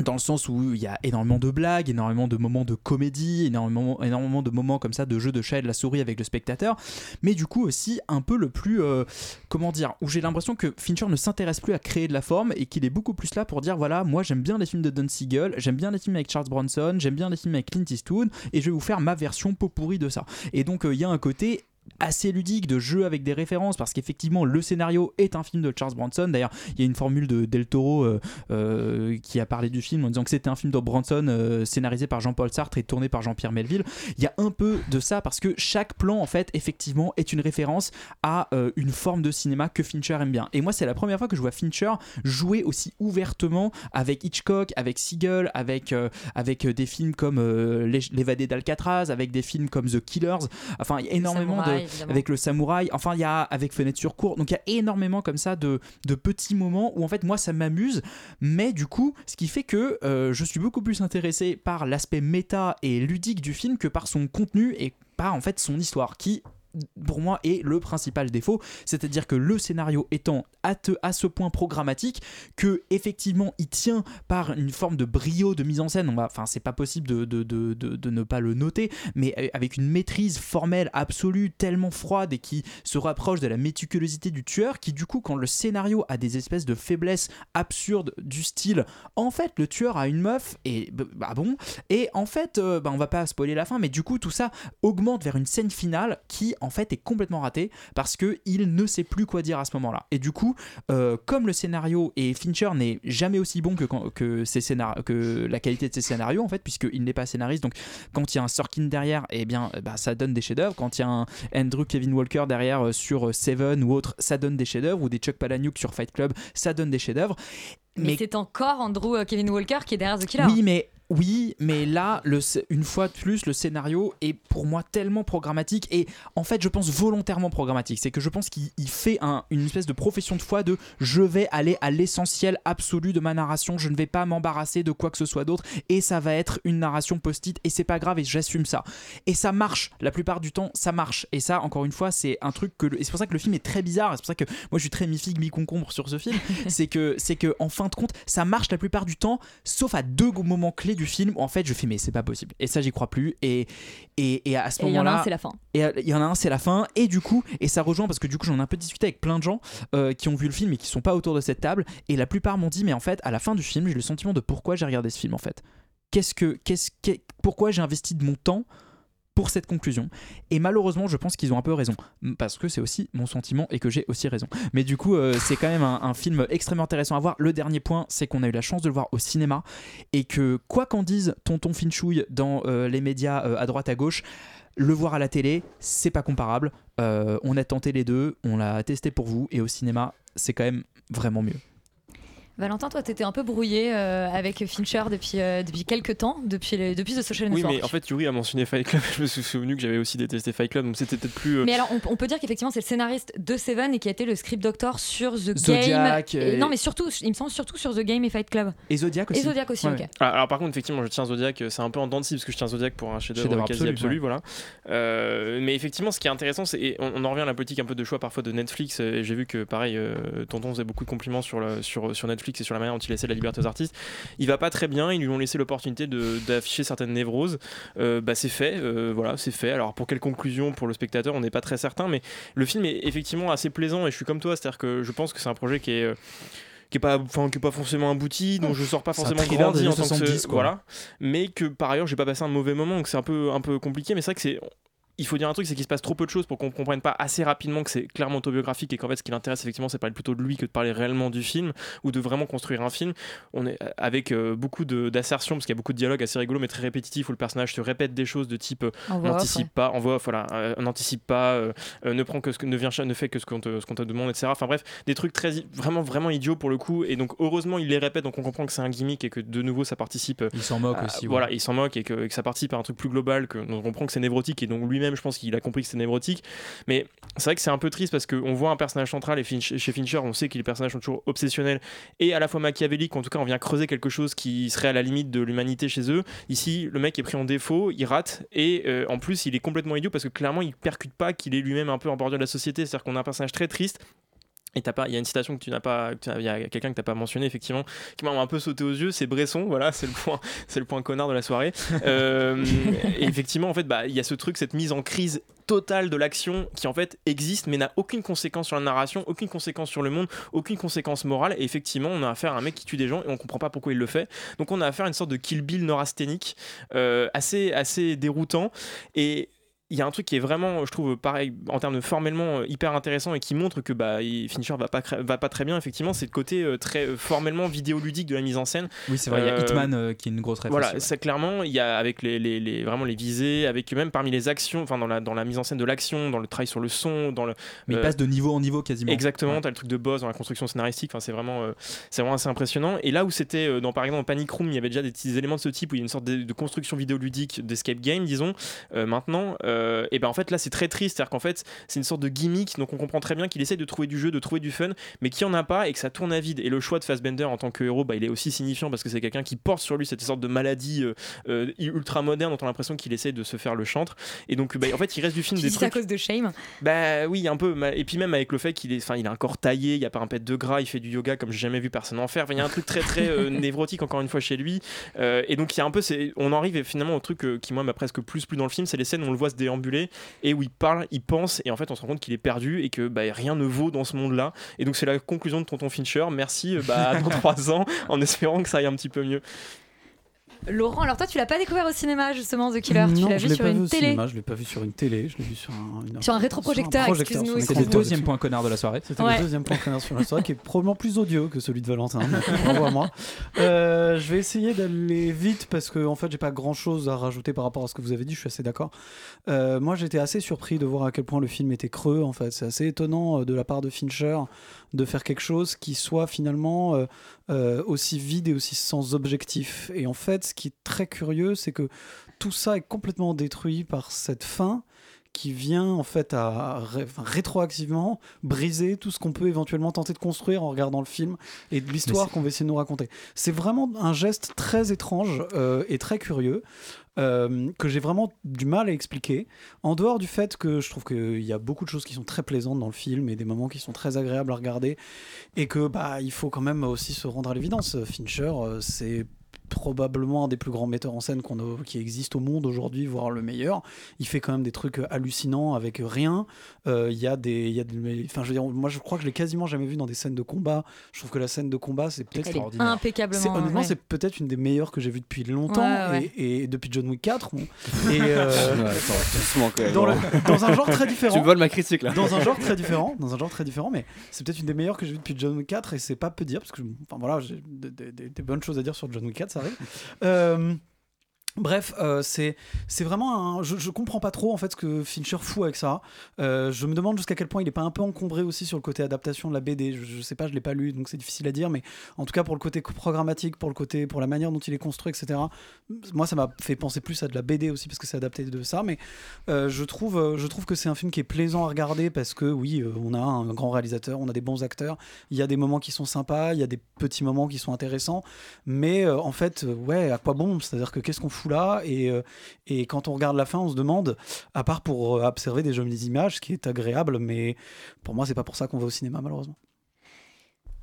dans le sens où il y a énormément de blagues, énormément de moments de comédie, énormément, de moments comme ça de jeu de chat et de la souris avec le spectateur, mais du coup aussi un peu le plus, euh, comment dire, où j'ai l'impression que Fincher ne s'intéresse plus à créer de la forme et qu'il est beaucoup plus là pour dire voilà, moi j'aime bien les films de Don Siegel, j'aime bien les films avec Charles Bronson, j'aime bien les films avec Clint Eastwood et je vais vous faire ma version pot pourri de ça. Et donc euh, il y a un côté assez ludique de jeu avec des références parce qu'effectivement le scénario est un film de Charles Bronson d'ailleurs il y a une formule de Del Toro euh, euh, qui a parlé du film en disant que c'était un film de Bronson euh, scénarisé par Jean-Paul Sartre et tourné par Jean-Pierre Melville. Il y a un peu de ça parce que chaque plan en fait effectivement est une référence à une forme de cinéma que Fincher aime bien. Et moi c'est la première fois que je vois Fincher jouer aussi ouvertement avec Hitchcock avec Siegel avec, avec des films comme L'évadé d'Alcatraz avec des films comme The Killers. Enfin il y a énormément de Samouraï, avec le samouraï. Enfin il y a avec fenêtre sur cour. Donc il y a énormément comme ça de, de petits moments où en fait moi ça m'amuse. Mais du coup ce qui fait que euh, je suis beaucoup plus intéressé par l'aspect méta et ludique du film que par son contenu et par en fait son histoire qui pour moi est le principal défaut, c'est-à-dire que le scénario étant à, ce point programmatique que effectivement il tient par une forme de brio de mise en scène, enfin c'est pas possible de, de, de, de- ne pas le noter, mais euh, avec une maîtrise formelle absolue tellement froide et qui se rapproche de la méticulosité du tueur, qui du coup quand le scénario a des espèces de faiblesses absurdes du style, en fait le tueur a une meuf et bah bon, et en fait euh, bah, on va pas spoiler la fin, mais du coup tout ça augmente vers une scène finale qui en fait est complètement ratée parce que il ne sait plus quoi dire à ce moment-là. Et du coup, euh, comme le scénario et Fincher n'est jamais aussi bon que, quand- que, ses scénar- que la qualité de ses scénarios en fait, puisqu'il n'est pas scénariste, donc quand il y a un Sorkin derrière, eh bien bah, ça donne des chefs-d'œuvre. Quand il y a un Andrew Kevin Walker derrière euh, sur euh, Seven ou autre, ça donne des chefs-d'œuvre. Ou des Chuck Palahniuk sur Fight Club, ça donne des chefs-d'œuvre. Mais, c'est encore Andrew Kevin Walker qui est derrière The Killer. Oui, mais oui, mais là, le, une fois de plus, le scénario est pour moi tellement programmatique et en fait, je pense volontairement programmatique. C'est que je pense qu'il il fait un- une espèce de profession de foi de je vais aller à l'essentiel absolu de ma narration, je ne vais pas m'embarrasser de quoi que ce soit d'autre et ça va être une narration post-it et c'est pas grave et j'assume ça. Et ça marche, la plupart du temps, ça marche. Et ça, encore une fois, c'est un truc que. le- Et c'est pour ça que le film est très bizarre. et C'est pour ça que moi je suis très mi-figue, mi-concombre sur ce film. c'est que, c'est que, en fin de compte, ça marche la plupart du temps, sauf à deux moments clés du film où en fait je fais, mais c'est pas possible. Et ça, j'y crois plus. Et, et, et à ce Et il y en a moment-là. un, c'est la fin. Et euh, il y en a un, c'est la fin. Et du coup, et ça rejoint parce que du coup, j'en ai un peu discuté avec plein de gens euh, qui ont vu le film et qui sont pas autour de cette table. Et la plupart m'ont dit, mais en fait, à la fin du film, j'ai le sentiment de pourquoi j'ai regardé ce film en fait. Qu'est-ce que, qu'est-ce, qu'est- pourquoi j'ai investi de mon temps pour cette conclusion. Et malheureusement, je pense qu'ils ont un peu raison, parce que c'est aussi mon sentiment et que j'ai aussi raison. Mais du coup, euh, c'est quand même un, film extrêmement intéressant à voir. Le dernier point, c'est qu'on a eu la chance de le voir au cinéma et que quoi qu'en dise Tonton Finchouille dans euh, les médias euh, à droite à gauche, le voir à la télé, c'est pas comparable. On a tenté les deux, on l'a testé pour vous et au cinéma, c'est quand même vraiment mieux. Valentin, toi, t'étais un peu brouillé euh, avec Fincher depuis, euh, depuis quelques temps, depuis, depuis The Social Oui, Network. mais en fait, Yuri a mentionné Fight Club. Je me suis souvenu que j'avais aussi détesté Fight Club, donc c'était peut-être plus. euh, Mais alors, on, on peut dire qu'effectivement, c'est le scénariste de Seven et qui a été le script doctor sur The Zodiac Game. Et- et- Non, mais surtout, il me semble surtout sur The Game et Fight Club. Et Zodiac Et Zodiac aussi, ok. Ah, alors par contre effectivement je tiens Zodiac c'est un peu en dents de scie parce que je tiens Zodiac pour un chef-d'œuvre quasi absolu, absolu, ouais. voilà Euh, mais effectivement ce qui est intéressant c'est et on, on en revient à la politique un peu de choix parfois de Netflix et j'ai vu que pareil euh, Tonton faisait beaucoup de compliments sur, sur, sur Netflix et sur la manière dont il laissait la liberté aux artistes il va pas très bien ils lui ont laissé l'opportunité de- d'afficher certaines névroses. Euh, bah c'est fait euh, voilà c'est fait. Alors pour quelle conclusion pour le spectateur on n'est pas très certain mais le film est effectivement assez plaisant et je suis comme toi c'est à dire que je pense que c'est un projet qui est euh, qui est pas enfin qui est pas forcément abouti dont je sors pas forcément grandi en tant que 70, quoi. voilà. Mais que par ailleurs j'ai pas passé un mauvais moment donc c'est un peu un peu compliqué mais c'est vrai que c'est il faut dire un truc, c'est qu'il se passe trop peu de choses pour qu'on comprenne pas assez rapidement que c'est clairement autobiographique et qu'en fait ce qui l'intéresse effectivement c'est de parler plutôt de lui que de parler réellement du film ou de vraiment construire un film. On est euh, avec euh, beaucoup d'assertions parce qu'il y a beaucoup de dialogues assez rigolos mais très répétitifs où le personnage se répète des choses de type euh, n'anticipe pas, en voix voilà, euh, n'anticipe pas, euh, euh, ne prend que ce que ne vient ne fait que ce qu'on te, demande, etc. Enfin bref, des trucs très vraiment vraiment idiots pour le coup et donc heureusement il les répète donc on comprend que c'est un gimmick et que de nouveau ça participe. Il s'en moque à- aussi, ouais. Voilà, il s'en moque et que, et que ça participe à un truc plus global que donc on comprend que c'est névrotique et donc lui-même je pense qu'il a compris que c'est névrotique. Mais c'est vrai que c'est un peu triste parce qu'on voit un personnage central et chez Fincher on sait que les personnages sont toujours obsessionnels et à la fois machiavéliques. En tout cas on vient creuser quelque chose qui serait à la limite de l'humanité chez eux. Ici le mec est pris en défaut, il rate et euh, en plus il est complètement idiot parce que clairement il percute pas qu'il est lui-même un peu en bordure de la société. C'est-à-dire qu'on a un personnage très triste et pas, il y a une citation que tu n'as pas, il y a quelqu'un que t'as pas mentionné effectivement, qui m'a un peu sauté aux yeux, c'est Bresson, voilà, c'est le point, c'est le point connard de la soirée. Euh, et effectivement, en fait, bah, il y a ce truc, cette mise en crise totale de l'action qui en fait existe mais n'a aucune conséquence sur la narration, aucune conséquence sur le monde, aucune conséquence morale. Et effectivement, on a affaire à un mec qui tue des gens et on comprend pas pourquoi il le fait. Donc on a affaire à une sorte de Kill Bill neurasthénique, euh, assez, assez déroutant. Et il y a un truc qui est vraiment, je trouve, pareil, en termes de formellement euh, hyper intéressant et qui montre que bah, Fincher va pas, va pas très bien, effectivement, c'est le côté euh, très euh, formellement vidéoludique de la mise en scène. Oui, c'est vrai, il y a Hitman euh, qui est une grosse référence. Voilà, ouais. c'est clairement, il y a avec les, les, les- vraiment les visées, avec même parmi les actions, enfin dans la, dans la mise en scène de l'action, dans le travail sur le son, dans le. Mais il passe de niveau en niveau quasiment. Exactement, Ouais. t'as le truc de boss dans la construction scénaristique, enfin, c'est vraiment, c'est vraiment assez impressionnant. Et là où c'était, dans, par exemple, Panic Room, il y avait déjà des petits éléments de ce type, où il y a une sorte de, de construction vidéoludique, d'escape game, disons, maintenant, euh, et ben en fait là c'est très triste, c'est-à-dire qu'en fait c'est une sorte de gimmick, donc on comprend très bien qu'il essaye de trouver du jeu, de trouver du fun, mais qu'il n'y en a pas et que ça tourne à vide. Et le choix de Fassbender en tant que héros, bah, il est aussi signifiant parce que c'est quelqu'un qui porte sur lui cette sorte de maladie euh, euh, ultra moderne dont on a l'impression qu'il essaie de se faire le chantre. Et donc bah, en fait il reste du film Tu des ça à trucs. cause de Shame Bah oui, un peu. Et puis même avec le fait qu'il est, enfin, il a un corps taillé, il y a pas un pet de gras, il fait du yoga comme j'ai jamais vu personne en faire. Il y a un truc très très euh, névrotique encore une fois chez lui. Euh, et donc il y a un peu, on en arrive finalement au truc euh, qui moi m'a presque plus plu dans le film, c'est les scènes où on le voit se et où il parle, il pense et en fait on se rend compte qu'il est perdu et que bah, rien ne vaut dans ce monde-là. Et donc c'est la conclusion de Tonton Fincher. Merci. euh, Bah dans trois ans, en espérant que ça aille un petit peu mieux. Laurent, alors toi, tu l'as pas découvert au cinéma justement, The Killer Tu non, l'as je vu l'ai sur pas une vu au télé cinéma, je l'ai pas vu sur une télé, je l'ai vu sur un, une- Sur un rétroprojecteur, excuse-nous, le deuxième point connard de la soirée. C'était Ouais. le deuxième point connard sur la soirée qui est probablement plus audio que celui de Valentin. moi. Euh, je vais essayer d'aller vite parce que en fait j'ai pas grand chose à rajouter par rapport à ce que vous avez dit. Je suis assez d'accord. Euh, moi j'étais assez surpris de voir à quel point le film était creux. En fait c'est assez étonnant euh, de la part de Fincher de faire quelque chose qui soit finalement euh, euh, aussi vide et aussi sans objectif. Et en fait ce qui est très curieux c'est que tout ça est complètement détruit par cette fin qui vient en fait à ré- rétroactivement briser tout ce qu'on peut éventuellement tenter de construire en regardant le film et de l'histoire qu'on va essayer de nous raconter. C'est vraiment un geste très étrange euh, et très curieux. Euh, que j'ai vraiment du mal à expliquer, en dehors du fait que je trouve qu'il y a beaucoup de choses qui sont très plaisantes dans le film et des moments qui sont très agréables à regarder, et que bah il faut quand même aussi se rendre à l'évidence. Fincher, euh, c'est probablement un des plus grands metteurs en scène qu'on a- qui existe au monde aujourd'hui, voire le meilleur. Il fait quand même des trucs hallucinants avec rien. Euh, Il y a des, il y a des- enfin je veux dire, moi je crois que je l'ai quasiment jamais vu dans des scènes de combat. Je trouve que la scène de combat c'est peut-être impeccablement. c'est- honnêtement, ouais. c'est peut-être une des meilleures que j'ai vues depuis longtemps Ouais, ouais. Et, et depuis John Wick 4. bon. Et euh, Ouais, attends, doucement quand même. dans, le- dans un genre très différent. Tu me voles ma critique là. Dans un genre très différent, dans un genre très différent, mais c'est peut-être une des meilleures que j'ai vues depuis John Wick 4 et c'est pas peu dire parce que enfin voilà, j'ai des, des- des- des bonnes choses à dire sur John Wick 4, ça arrive. Bref, euh, c'est c'est vraiment un. Je, je comprends pas trop en fait ce que Fincher fout avec ça. Euh, je me demande jusqu'à quel point il est pas un peu encombré aussi sur le côté adaptation de la BD. Je, je sais pas, je l'ai pas lu donc c'est difficile à dire, mais en tout cas pour le côté programmatique, pour le côté, pour la manière dont il est construit, etc. Moi, ça m'a fait penser plus à de la BD aussi parce que c'est adapté de ça, mais euh, je trouve, euh, je trouve que c'est un film qui est plaisant à regarder parce que oui, on a un grand réalisateur, on a des bons acteurs, il y a des moments qui sont sympas, il y a des petits moments qui sont intéressants, mais en fait, ouais, à quoi bon? C'est-à-dire que qu'est-ce qu'on fout là et, euh, et quand on regarde la fin, on se demande, à part pour euh, observer des jolies images, ce qui est agréable, mais pour moi, c'est pas pour ça qu'on va au cinéma malheureusement.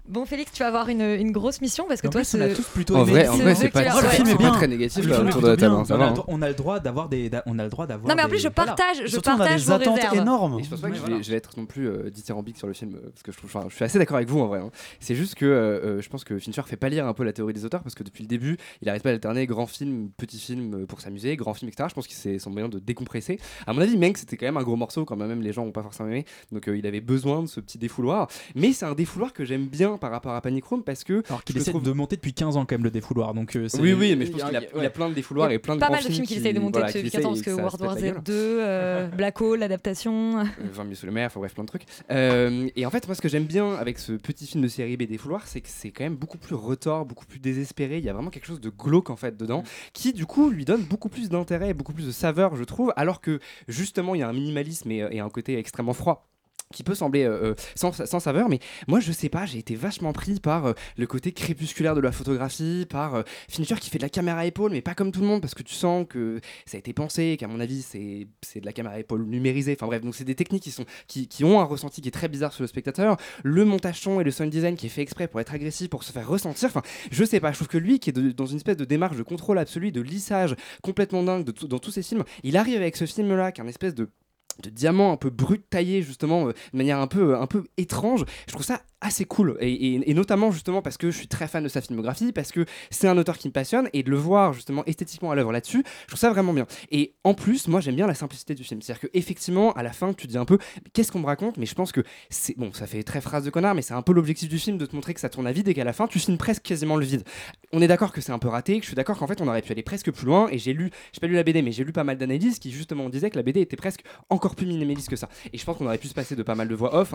Bon, Félix, tu vas avoir une, une grosse mission parce que En toi, plus, on a ce- tous plutôt En aimé. vrai, en vrai, The c'est pas, Le film est très négatif Le là, film est autour de la plutôt table. bien. ça On va. a le hein. droit- On a le droit d'avoir des, on a le droit d'avoir. Non, mais en plus, des- je voilà. partage, je Surtout, on a partage des vos attentes réserves. énormes. Et je pense pas que je, vais, je vais être non plus euh, dithyrambique sur le film euh, parce que je, trouve, enfin, je suis assez d'accord avec vous en vrai. hein. C'est juste que euh, euh, je pense que Fincher fait pas lire un peu la théorie des auteurs parce que depuis le début, il arrête pas d'alterner grand film, petit film pour s'amuser, grand film, etc. Je pense que c'est son moyen de décompresser. À mon avis, Mank c'était quand même un gros morceau quand même les gens ont pas forcément aimé, donc il avait besoin de ce petit défouloir. Mais c'est un défouloir que j'aime bien par rapport à Panic Room parce que Alors qu'il essaie trouve- de monter depuis 15 ans quand même le défouloir. Donc euh, Oui, oui, mais je pense qu'il a, ouais. a plein de défouloirs et plein de Pas mal de films qu'il qui- essaye de monter voilà, depuis qu'il 15 ans parce que World War Z gueule. 2, euh, Black Hole, l'adaptation. Euh, 20 000 sous le mer, enfin bref, plein de trucs. Euh, et en fait, moi, ce que j'aime bien avec ce petit film de série B des fouloirs, c'est que c'est quand même beaucoup plus retors, beaucoup plus désespéré. Il y a vraiment quelque chose de glauque en fait dedans, qui du coup lui donne beaucoup plus d'intérêt, et beaucoup plus de saveur, je trouve. Alors que justement, il y a un minimalisme et, et un côté extrêmement froid qui peut sembler euh, euh, sans, saveur, mais moi je sais pas, j'ai été vachement pris par euh, le côté crépusculaire de la photographie, par euh, Fincher qui fait de la caméra à épaule, mais pas comme tout le monde, parce que tu sens que ça a été pensé, qu'à mon avis c'est de la caméra à épaule numérisée, enfin bref, donc c'est des techniques qui, sont, qui, ont un ressenti qui est très bizarre sur le spectateur, le montage son et le sound design qui est fait exprès pour être agressif, pour se faire ressentir, enfin je sais pas, je trouve que lui qui est dans une espèce de démarche de contrôle absolu, de lissage complètement dingue dans tous ses films, il arrive avec ce film là qui est un espèce de de diamants un peu brut taillés justement euh, de manière un peu un peu étrange. Je trouve ça assez cool. Et, notamment justement parce que je suis très fan de sa filmographie parce que c'est un auteur qui me passionne et de le voir justement esthétiquement à l'œuvre là-dessus je trouve ça vraiment bien. Et en plus moi j'aime bien la simplicité du film. C'est à dire que effectivement à la fin tu te dis un peu qu'est-ce qu'on me raconte? Mais je pense que c'est bon ça fait très phrase de connard mais c'est un peu l'objectif du film de te montrer que ça tourne à vide et qu'à la fin tu filmes presque quasiment le vide. On est d'accord que c'est un peu raté, que je suis d'accord qu'en fait on aurait pu aller presque plus loin et j'ai lu, j'ai pas lu la BD mais j'ai lu pas mal d'analyses qui justement disaient que la BD était presque plus minimaliste que ça et je pense qu'on aurait pu se passer de pas mal de voix off.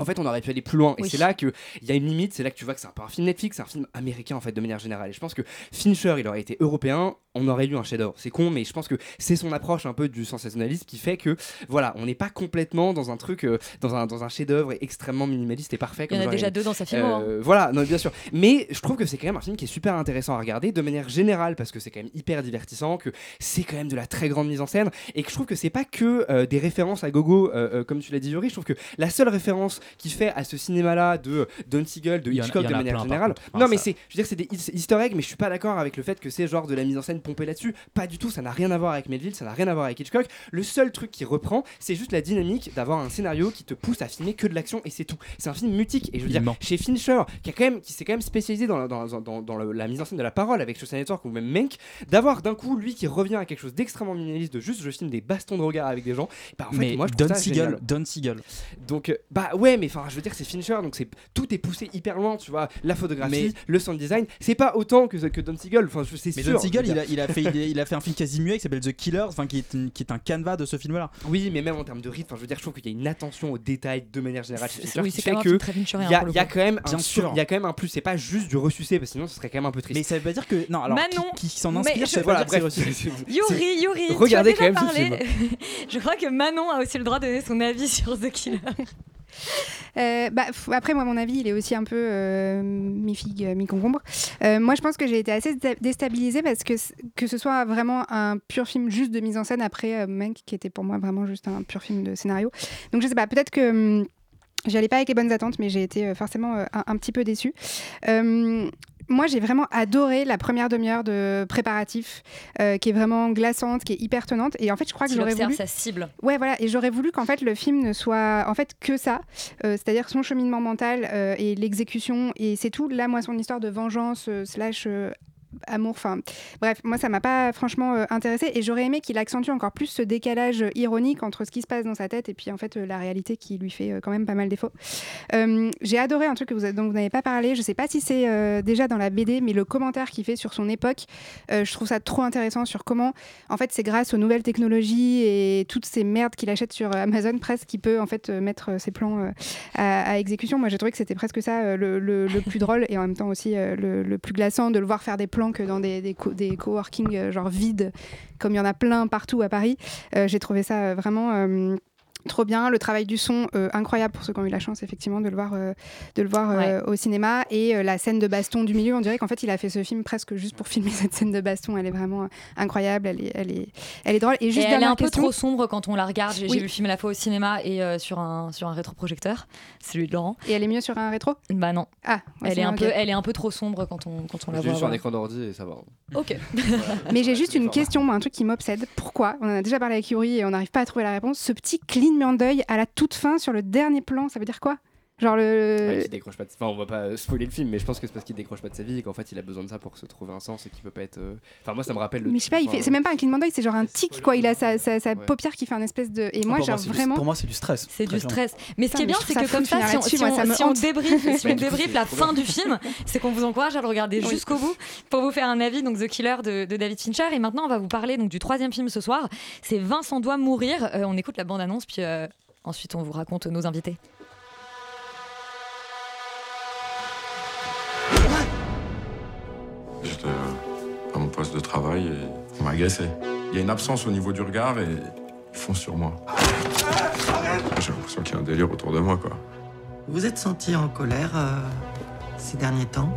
En fait, on aurait pu aller plus loin. Et Oui. c'est là qu'il y a une limite. C'est là que tu vois que c'est un peu un film Netflix, c'est un film américain en fait, de manière générale. Et je pense que Fincher, il aurait été européen, on aurait eu un chef-d'œuvre. C'est con, mais je pense que c'est son approche un peu du sensationnalisme qui fait que, voilà, on n'est pas complètement dans un truc, euh, dans un, dans un chef-d'œuvre extrêmement minimaliste et parfait. Il y en comme a déjà deux dans sa filmo, hein. Euh, voilà, non, bien sûr. Mais je trouve que c'est quand même un film qui est super intéressant à regarder de manière générale parce que c'est quand même hyper divertissant, que c'est quand même de la très grande mise en scène et que je trouve que c'est pas que euh, des références à gogo, euh, euh, comme tu l'as dit, Yuri. Je trouve que la seule référence qu'il fait à ce cinéma-là de euh, Don Siegel, de Hitchcock de manière générale. non, mais c'est, je veux dire, c'est des eas- easter eggs, mais je suis pas d'accord avec le fait que c'est genre de la mise en scène là-dessus. Pas du tout, ça n'a rien à voir avec Melville, ça n'a rien à voir avec Hitchcock. Le seul truc qui reprend, c'est juste la dynamique d'avoir un scénario qui te pousse à filmer que de l'action et c'est tout. C'est un film mutique et je veux dire, chez Fincher, qui, a quand même, qui s'est quand même spécialisé dans, la- dans, dans, dans le- la mise en scène de la parole avec Social Network ou même Mank, d'avoir d'un coup lui qui revient à quelque chose d'extrêmement minimaliste, de juste je filme des bastons de regard avec des gens. Bah, en fait, mais moi je Don Siegel. Don Siegel. Donc, euh, bah ouais, mais enfin, je veux dire, c'est Fincher, donc c'est tout est poussé hyper loin, tu vois. La photographie, Mais- le sound design, c'est pas autant que, que Don Siegel, enfin, c'est Mais sûr. Don Siegel, il a. il, a fait, il, a, il a fait un film quasi muet qui s'appelle The Killers, enfin qui est, une- qui est un canevas de ce film-là. Oui, mais même en termes de rythme, je veux dire, je trouve qu'il y a une attention aux détails de manière générale C'est- oui, quand que il y a, a quand même Bien sûr. il y a quand même un plus. C'est pas juste du ressucé, parce que sinon ce serait quand même un peu triste. Mais ça veut pas dire que. Non, alors Manon, qui, qui s'en inspire, je- Voilà, bref. Yuri, Yuri, Regardez tu as quand même parlé. Je crois que Manon a aussi le droit de donner son avis sur The Killer. Euh, bah, après, moi, mon avis, il est aussi un peu euh, mi-figue, mi-concombre. Euh, moi, je pense que j'ai été assez dé- déstabilisée parce que, que ce soit vraiment un pur film juste de mise en scène après Mank, qui était pour moi vraiment juste un pur film de scénario. Donc, je sais pas, peut-être que. hum, J'y allais pas avec les bonnes attentes, mais j'ai été forcément un, petit peu déçue. Moi, j'ai vraiment adoré la première demi-heure de préparatif, euh, qui est vraiment glaçante, qui est hyper tenante. Et en fait, je crois que j'aurais voulu. sa cible. Ouais, voilà. Et j'aurais voulu qu'en fait le film ne soit en fait que ça, Euh, c'est-à-dire son cheminement mental euh, et l'exécution. Et c'est tout. Là, moi, son histoire de vengeance slash amour. Enfin, bref, moi, ça m'a pas franchement euh, intéressé. Et j'aurais aimé qu'il accentue encore plus ce décalage euh, ironique entre ce qui se passe dans sa tête et puis en fait euh, la réalité qui lui fait quand même pas mal défaut. J'ai adoré un truc que vous, dont vous n'avez pas parlé. Je sais pas si c'est déjà dans la BD, mais le commentaire qu'il fait sur son époque, je trouve ça trop intéressant sur comment, en fait, c'est grâce aux nouvelles technologies et toutes ces merdes qu'il achète sur Amazon presque qu'il peut en fait mettre ses plans à, exécution. Moi, j'ai trouvé que c'était presque ça le, plus drôle et en même temps aussi le, le plus glaçant de le voir faire des plans que dans des, des, co- des coworking euh, genre vides, comme il y en a plein partout à Paris. Euh, j'ai trouvé ça euh, vraiment. Trop bien, le travail du son euh, incroyable pour ceux qui ont eu la chance effectivement de le voir, euh, de le voir euh, au cinéma et euh, la scène de baston du milieu. On dirait qu'en fait il a fait ce film presque juste pour filmer cette scène de baston. Elle est vraiment euh, incroyable, elle est, elle est, elle est drôle. Et Et juste elle est un peu question. trop sombre quand on la regarde. J'ai Oui. vu le film à la fois au cinéma et euh, sur un sur un rétroprojecteur, celui de Laurent. Et elle est mieux sur un rétro? Bah non. Ah, ouais, elle est un peu elle est un peu trop sombre quand on quand on la voit. vu sur un écran d'ordi et ça va. Ok. Mais j'ai juste une question, moi, un truc qui m'obsède. Pourquoi? On en a déjà parlé avec Yuri et on n'arrive pas à trouver la réponse. Ce petit clignement d'œil à la toute fin sur le dernier plan, ça veut dire quoi? Genre le. Ouais, qu'il décroche pas de... Enfin, on va pas spoiler le film, mais je pense que c'est parce qu'il décroche pas de sa vie et qu'en fait il a besoin de ça pour se trouver un sens et qu'il peut pas être. euh, Enfin, moi ça me rappelle le. Mais je sais pas, il fait... c'est même pas un clignement d'œil, c'est genre un tic, quoi. Il a sa, sa, sa paupière qui fait un espèce de. Et moi, pour, genre moi, c'est du- vraiment. pour moi, c'est du stress. C'est du stress. Mais ce qui est bien, c'est que comme ça, si on, si moi, on- ça me si on hante. débriefe, si on la fin du film, c'est qu'on vous encourage à le regarder jusqu'au bout pour vous faire un avis. Donc The Killer de, de David Fincher. Et maintenant, on va vous parler donc du troisième film ce soir. C'est Vincent doit mourir. Euh, on écoute la bande annonce puis euh, ensuite on vous raconte nos invités. Poste de travail et on m'a agressé. Il y a une absence au niveau du regard et ils foncent sur moi. J'ai l'impression qu'il y a un délire autour de moi, quoi. Vous êtes senti en colère euh, ces derniers temps?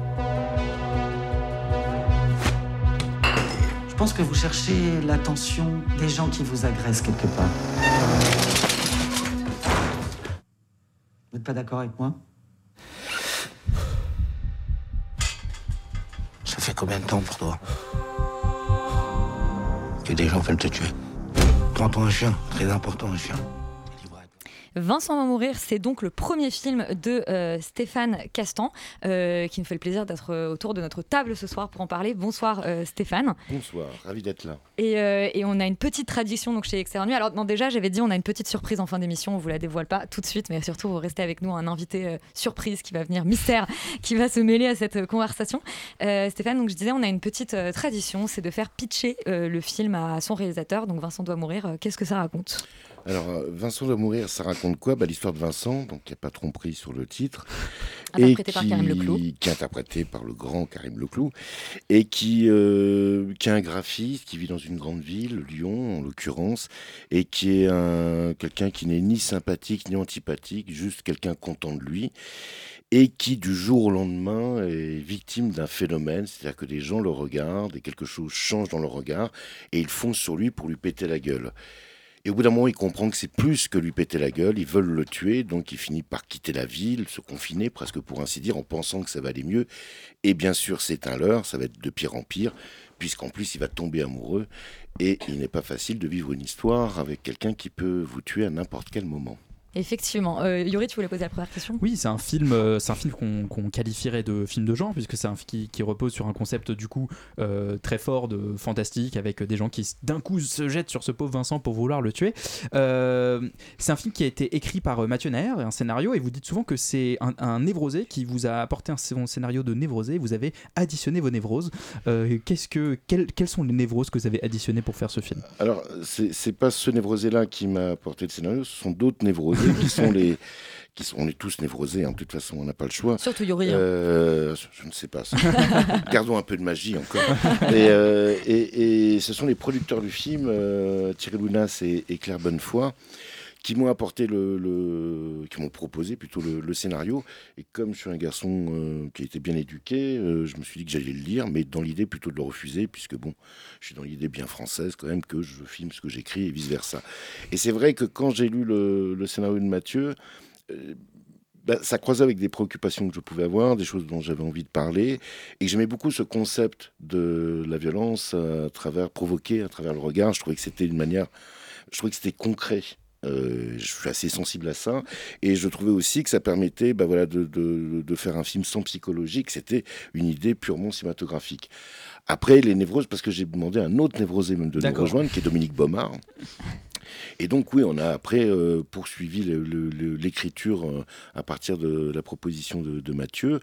Je pense que vous cherchez l'attention des gens qui vous agressent quelque part. Vous n'êtes pas d'accord avec moi? Ça fait combien de temps pour toi? Des gens veulent te tuer Prends-toi un chien, très important un chien. Vincent va mourir, c'est donc le premier film de euh, Stéphane Castan, euh, qui nous fait le plaisir d'être euh, autour de notre table ce soir pour en parler. Bonsoir euh, Stéphane. Bonsoir, ravi d'être là. Et, et on a une petite tradition donc chez Extérieur Nuit. Alors non, déjà j'avais dit on a une petite surprise en fin d'émission, on vous la dévoile pas tout de suite, mais surtout vous restez avec nous un invité surprise qui va venir mystère, qui va se mêler à cette conversation. Stéphane, donc je disais on a une petite tradition, c'est de faire pitcher le film à son réalisateur. Donc Vincent doit mourir. Qu'est-ce que ça raconte? Alors, euh, Vincent doit mourir, ça raconte quoi bah, L'histoire de Vincent, donc il n'y a pas tromperie sur le titre. Interprété par Karim Leclou. Qui est interprété par le grand Karim Leclou. Et qui, euh, qui est un graphiste qui vit dans une grande ville, Lyon en l'occurrence, et qui est un, quelqu'un qui n'est ni sympathique ni antipathique, juste quelqu'un content de lui. Et qui, du jour au lendemain, est victime d'un phénomène, c'est-à-dire que des gens le regardent et quelque chose change dans leur regard, et ils foncent sur lui pour lui péter la gueule. Et au bout d'un moment, il comprend que c'est plus que lui péter la gueule, ils veulent le tuer, donc il finit par quitter la ville, se confiner, presque pour ainsi dire, en pensant que ça va aller mieux. Et bien sûr, c'est un leurre, ça va être de pire en pire, puisqu'en plus, il va tomber amoureux, et il n'est pas facile de vivre une histoire avec quelqu'un qui peut vous tuer à n'importe quel moment. Effectivement. Euh, Yuri, tu voulais poser la première question? Oui, c'est un film, euh, c'est un film qu'on qualifierait de film de genre puisque c'est un film qui, qui repose sur un concept du coup euh, très fort de fantastique avec des gens qui d'un coup se jettent sur ce pauvre Vincent pour vouloir le tuer. Euh, c'est un film qui a été écrit par euh, Mathieu Nair, un scénario, et vous dites souvent que c'est un, un névrosé qui vous a apporté un son scénario de névrosé. Vous avez additionné vos névroses. Euh, Qu'est-ce que, quelles, quelles sont les névroses que vous avez additionnées pour faire ce film? Alors, c'est pas ce névrosé-là qui m'a apporté le scénario, ce sont d'autres névrosés qui sont les. Qui sont, on est tous névrosés, hein, de toute façon, on n'a pas le choix. Surtout Yuri, hein. Euh, je, ne sais pas. ça. Gardons un peu de magie encore. Et, euh, et- et ce sont les producteurs du film, euh, Thierry Lounas et, et Claire Bonnefoy, qui m'ont apporté le, qui m'ont proposé plutôt le, scénario. Et comme je suis un garçon euh, qui a été bien éduqué, euh, je me suis dit que j'allais le lire, mais dans l'idée plutôt de le refuser, puisque bon, je suis dans l'idée bien française quand même que je filme ce que j'écris et vice versa. Et c'est vrai que quand j'ai lu le, scénario de Mathieu, euh, bah, ça croisait avec des préoccupations que je pouvais avoir, des choses dont j'avais envie de parler, et j'aimais beaucoup ce concept de la violence à travers provoquer, à travers le regard. Je trouvais que c'était une manière, je trouvais que c'était concret. Euh, je suis assez sensible à ça, et je trouvais aussi que ça permettait, bah voilà, de, de- de faire un film sans psychologie, que c'était une idée purement cinématographique. Après, les névroses, parce que j'ai demandé à un autre névrosé même de nous rejoindre, qui est Dominique Baumard. Et donc oui, on a après euh, poursuivi l'écriture euh, à partir de la proposition de, Mathieu.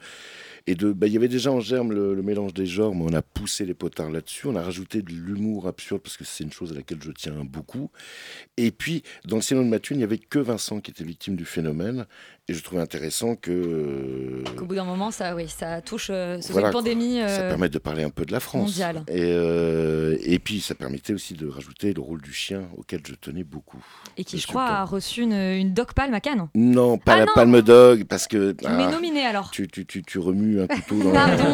Et de, bah, il y avait déjà en germe le, le mélange des genres, mais on a poussé les potards là-dessus. On a rajouté de l'humour absurde parce que c'est une chose à laquelle je tiens beaucoup. Et puis dans le scénario de Mathieu, il n'y avait que Vincent qui était victime du phénomène. Et je trouvais intéressant que euh, Qu'au bout d'un moment, ça, oui, ça touche. euh, c'est voilà, une pandémie. Ça euh, permet de parler un peu de la France. mondiale. Et, euh, et puis, ça permettait aussi de rajouter le rôle du chien auquel je tenais beaucoup. Et qui, je crois, a reçu une, une Doc Palme à Cannes. Non, pas Ah la non Palme Dog, parce que. ah, Mais nominé alors. Tu, tu, tu, tu remues un couteau dans Pardon,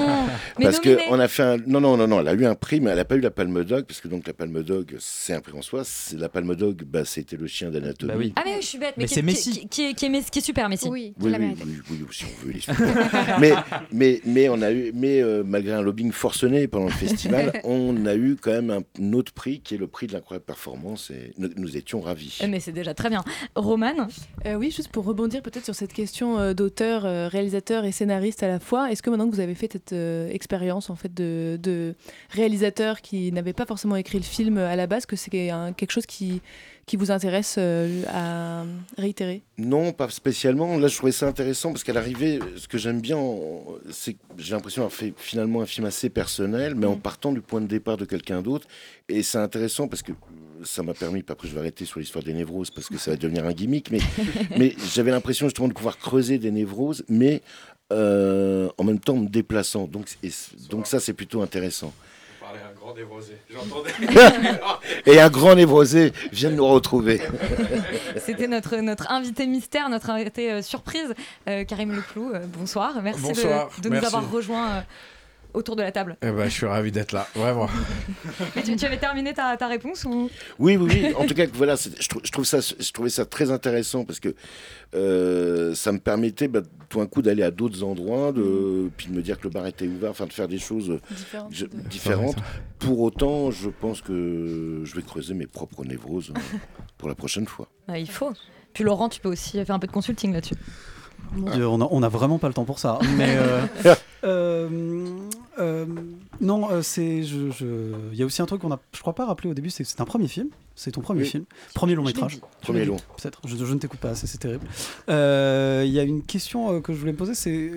mais Parce nominé. que on a fait un... Non, non, non, non, elle a eu un prix, mais elle n'a pas eu la Palme Dog, parce que donc la Palme Dog, c'est un prix en soi. La Palme Dog, bah, c'était le chien d'anatomie. Ah, mais oui, je suis bête. Mais, Mais qui, c'est qui- Messi. Qui, qui est, qui est Messi- qui est super, Messi. Oui, Oui, oui, oui, oui, si on veut les mais, mais, mais on a eu, mais euh, malgré un lobbying forcené pendant le festival, on a eu quand même un, autre prix qui est le prix de l'incroyable performance et nous, nous étions ravis. Eh, Mais c'est déjà très bien. Roman Euh, oui, juste pour rebondir peut-être sur cette question euh, d'auteur, euh, réalisateur et scénariste à la fois, est-ce que maintenant que vous avez fait cette euh, expérience en fait de, de réalisateur qui n'avait pas forcément écrit le film à la base, que c'est quelque chose qui, qui vous intéresse euh, à réitérer? Non, pas spécialement. Là, je trouvais ça intéressant parce qu'à l'arrivée, ce que j'aime bien, en- c'est que j'ai l'impression d'avoir fait finalement un film assez personnel, mais en partant du point de départ de quelqu'un d'autre. Et c'est intéressant parce que ça m'a permis, après je vais arrêter sur l'histoire des névroses parce que ça va devenir un gimmick, mais, mais j'avais l'impression justement de pouvoir creuser des névroses, mais euh, en même temps me déplaçant. Donc, et donc ça, c'est plutôt intéressant. Parler un grand névrosé. J'entendais. Et un grand névrosé vient de nous retrouver. C'était notre, notre invité mystère, notre invité euh, surprise, euh, Karim Leclou. euh, bonsoir. Merci de- Bonsoir, de, nous merci. avoir rejoints euh, autour de la table. Eh ben, je suis ravi d'être là, vraiment. Mais tu, tu avais terminé ta, ta réponse ou? Oui, oui, oui. En tout cas, voilà, je, trou- je trouve ça, je trouvais ça très intéressant parce que euh, ça me permettait bah, tout un coup d'aller à d'autres endroits, de, puis de me dire que le bar était ouvert, enfin de faire des choses Différentes. je- différentes. Pour autant, je pense que je vais creuser mes propres névroses euh, pour la prochaine fois. Ah, Il faut. Puis Laurent, tu peux aussi faire un peu de consulting là-dessus. Mon Dieu, on, a, on a vraiment pas le temps pour ça. Mais euh, euh, euh, non, euh, c'est je, je- il y a aussi un truc qu'on a, je crois pas rappelé au début, c'est c'est un premier film. C'est ton premier Oui. film, premier long métrage. Premier long. Peut-être. Je, je ne t'écoute pas assez, c'est terrible. Euh, Il y a une question euh, que je voulais me poser, c'est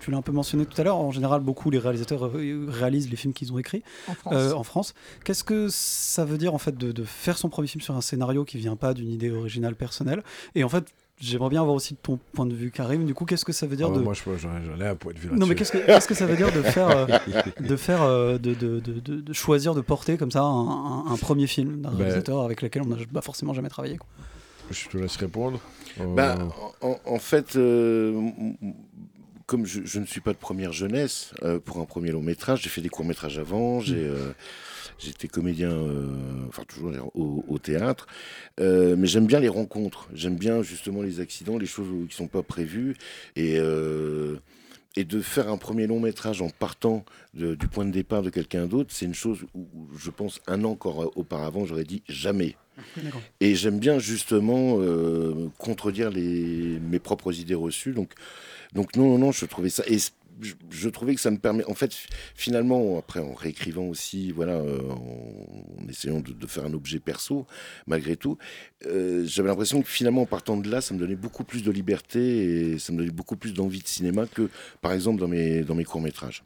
tu l'as un peu mentionné tout à l'heure. En général, beaucoup les réalisateurs euh, réalisent les films qu'ils ont écrits En France. euh, en France. Qu'est-ce que ça veut dire en fait de, de faire son premier film sur un scénario qui vient pas d'une idée originale personnelle? Et en fait, j'aimerais bien avoir aussi ton point de vue, Karim. Du coup, qu'est-ce que ça veut dire Ah, de Moi, je- j'en j'en ai un point de vue non mais qu'est-ce que, qu'est-ce que ça veut dire de faire, euh, de, faire euh, de, de, de, de- de choisir de porter comme ça un, un- un premier film d'un Ben- réalisateur avec lequel on n'a pas forcément jamais travaillé quoi. Je te laisse répondre. Euh, Bah, en, fait, euh, comme je, je ne suis pas de première jeunesse, euh, pour un premier long métrage, j'ai fait des courts métrages avant, j'ai euh, j'étais comédien, euh, enfin toujours au, au théâtre, Euh, mais j'aime bien les rencontres, j'aime bien justement les accidents, les choses qui sont pas prévues, et euh, et de faire un premier long métrage en partant de- du point de départ de quelqu'un d'autre, c'est une chose où, je pense un an encore auparavant, j'aurais dit jamais. Et j'aime bien justement euh, contredire les, mes propres idées reçues. Donc, donc non, non, non, je trouvais ça. Et je, je trouvais que ça me permet. En fait, fi- finalement, après, en réécrivant aussi, voilà, euh, en, en essayant de, de faire un objet perso, malgré tout, euh, j'avais l'impression que finalement, en partant de là, ça me donnait beaucoup plus de liberté et ça me donnait beaucoup plus d'envie de cinéma que, par exemple, dans mes, dans mes courts-métrages.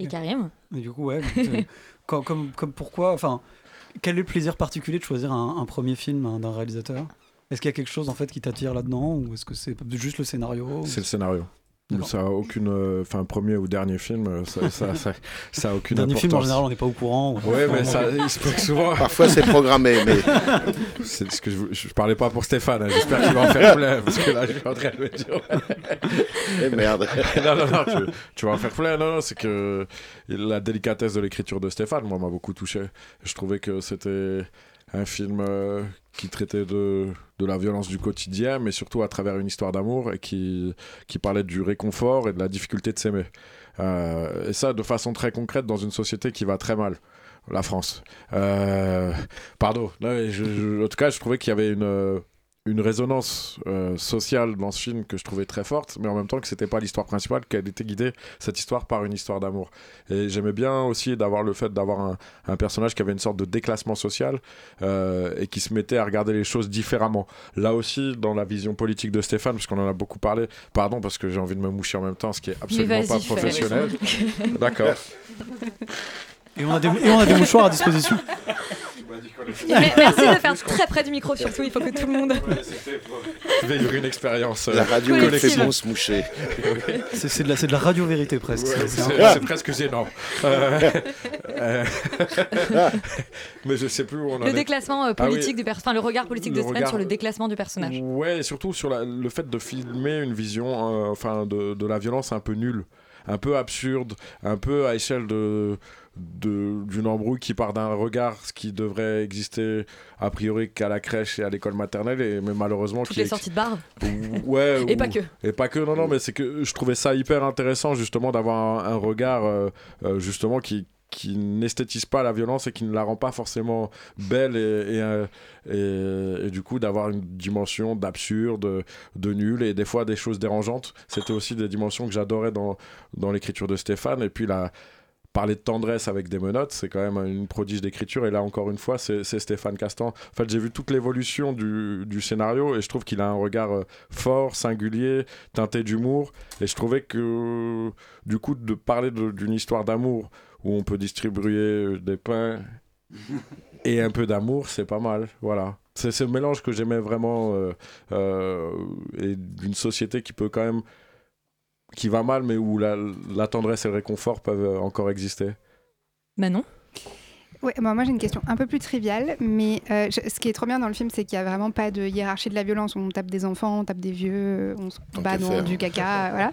Et Karim du coup ouais, comme, comme, comme pourquoi, enfin quel est le plaisir particulier de choisir un, un premier film hein, d'un réalisateur? Est-ce qu'il y a quelque chose en fait qui t'attire là-dedans ou est-ce que c'est juste le scénario? C'est le scénario. Ça a aucune, euh, enfin premier ou dernier film, euh, ça, ça, ça, ça a aucune Dernier importance. film en général on n'est pas au courant. ou- Ouais, mais ça, il se peut que souvent. Parfois, c'est programmé, mais- C'est ce que je, je, parlais pas pour Stéphane. hein, J'espère qu'il va en faire plein parce que là, je suis en train de me dire. Eh, merde. non, non, non, tu, tu vas en faire plein. Non, non, c'est que la délicatesse de l'écriture de Stéphane, moi, m'a beaucoup touché. Je trouvais que c'était un film euh, qui traitait de, de la violence du quotidien, mais surtout à travers une histoire d'amour et qui, qui parlait du réconfort et de la difficulté de s'aimer. Euh, et ça, de façon très concrète, dans une société qui va très mal. La France. Euh, pardon. En tout cas, je trouvais qu'il y avait une, une résonance euh, sociale dans ce film que je trouvais très forte, mais en même temps que c'était pas l'histoire principale, qu'elle était guidée, cette histoire, par une histoire d'amour. Et j'aimais bien aussi d'avoir le fait d'avoir un, un personnage qui avait une sorte de déclassement social euh, et qui se mettait à regarder les choses différemment. Là aussi, dans la vision politique de Stéphane, parce qu'on en a beaucoup parlé, pardon, parce que j'ai envie de me moucher en même temps, ce qui est absolument pas professionnel. D'accord. Et on a des, et on a des mouchoirs à disposition. Merci de faire très près du micro surtout, il faut que tout le monde. Vivre une expérience. euh, La radio, collective. se moucher. C'est de, la- de la radio-vérité presque. Ouais, C'est- presque gênant. Euh, euh, mais je sais plus où on en Le est. déclassement euh, Ah oui. politique du personnage, enfin le regard politique de Sven regard- sur le déclassement du personnage. Ouais, et surtout sur la- le fait de filmer une vision euh, enfin, de, de la violence un peu nulle, un peu absurde, un peu à échelle de- d'une embrouille qui part d'un regard ce qui devrait exister a priori qu'à la crèche et à l'école maternelle et mais malheureusement Toutes qui les est- sorties de bar. ouais Et ou- pas que. et pas que non non mais c'est que je trouvais ça hyper intéressant justement d'avoir un, un regard euh, euh, justement qui qui n'esthétise pas la violence et qui ne la rend pas forcément belle et, et, euh, et- et du coup d'avoir une dimension d'absurde, de nul et des fois des choses dérangeantes. C'était aussi des dimensions que j'adorais dans, dans l'écriture de Stéphane. Et puis là, parler de tendresse avec des menottes, c'est quand même une prodige d'écriture. Et là, encore une fois, c'est Stéphane Castan. En fait, j'ai vu toute l'évolution du, du scénario et je trouve qu'il a un regard euh, fort, singulier, teinté d'humour. Et je trouvais que, du coup, de parler d'une histoire d'amour où on peut distribuer euh, des pains et un peu d'amour, c'est pas mal. Voilà. C'est ce mélange que j'aimais vraiment euh, euh, et d'une société qui peut quand même qui va mal, mais où la, la tendresse et le réconfort peuvent encore exister. Manon? Ouais, bah, moi j'ai une question un peu plus triviale, mais euh, je- ce qui est trop bien dans le film, c'est qu'il n'y a vraiment pas de hiérarchie de la violence. On tape des enfants, on tape des vieux, on se bat dans du caca, voilà.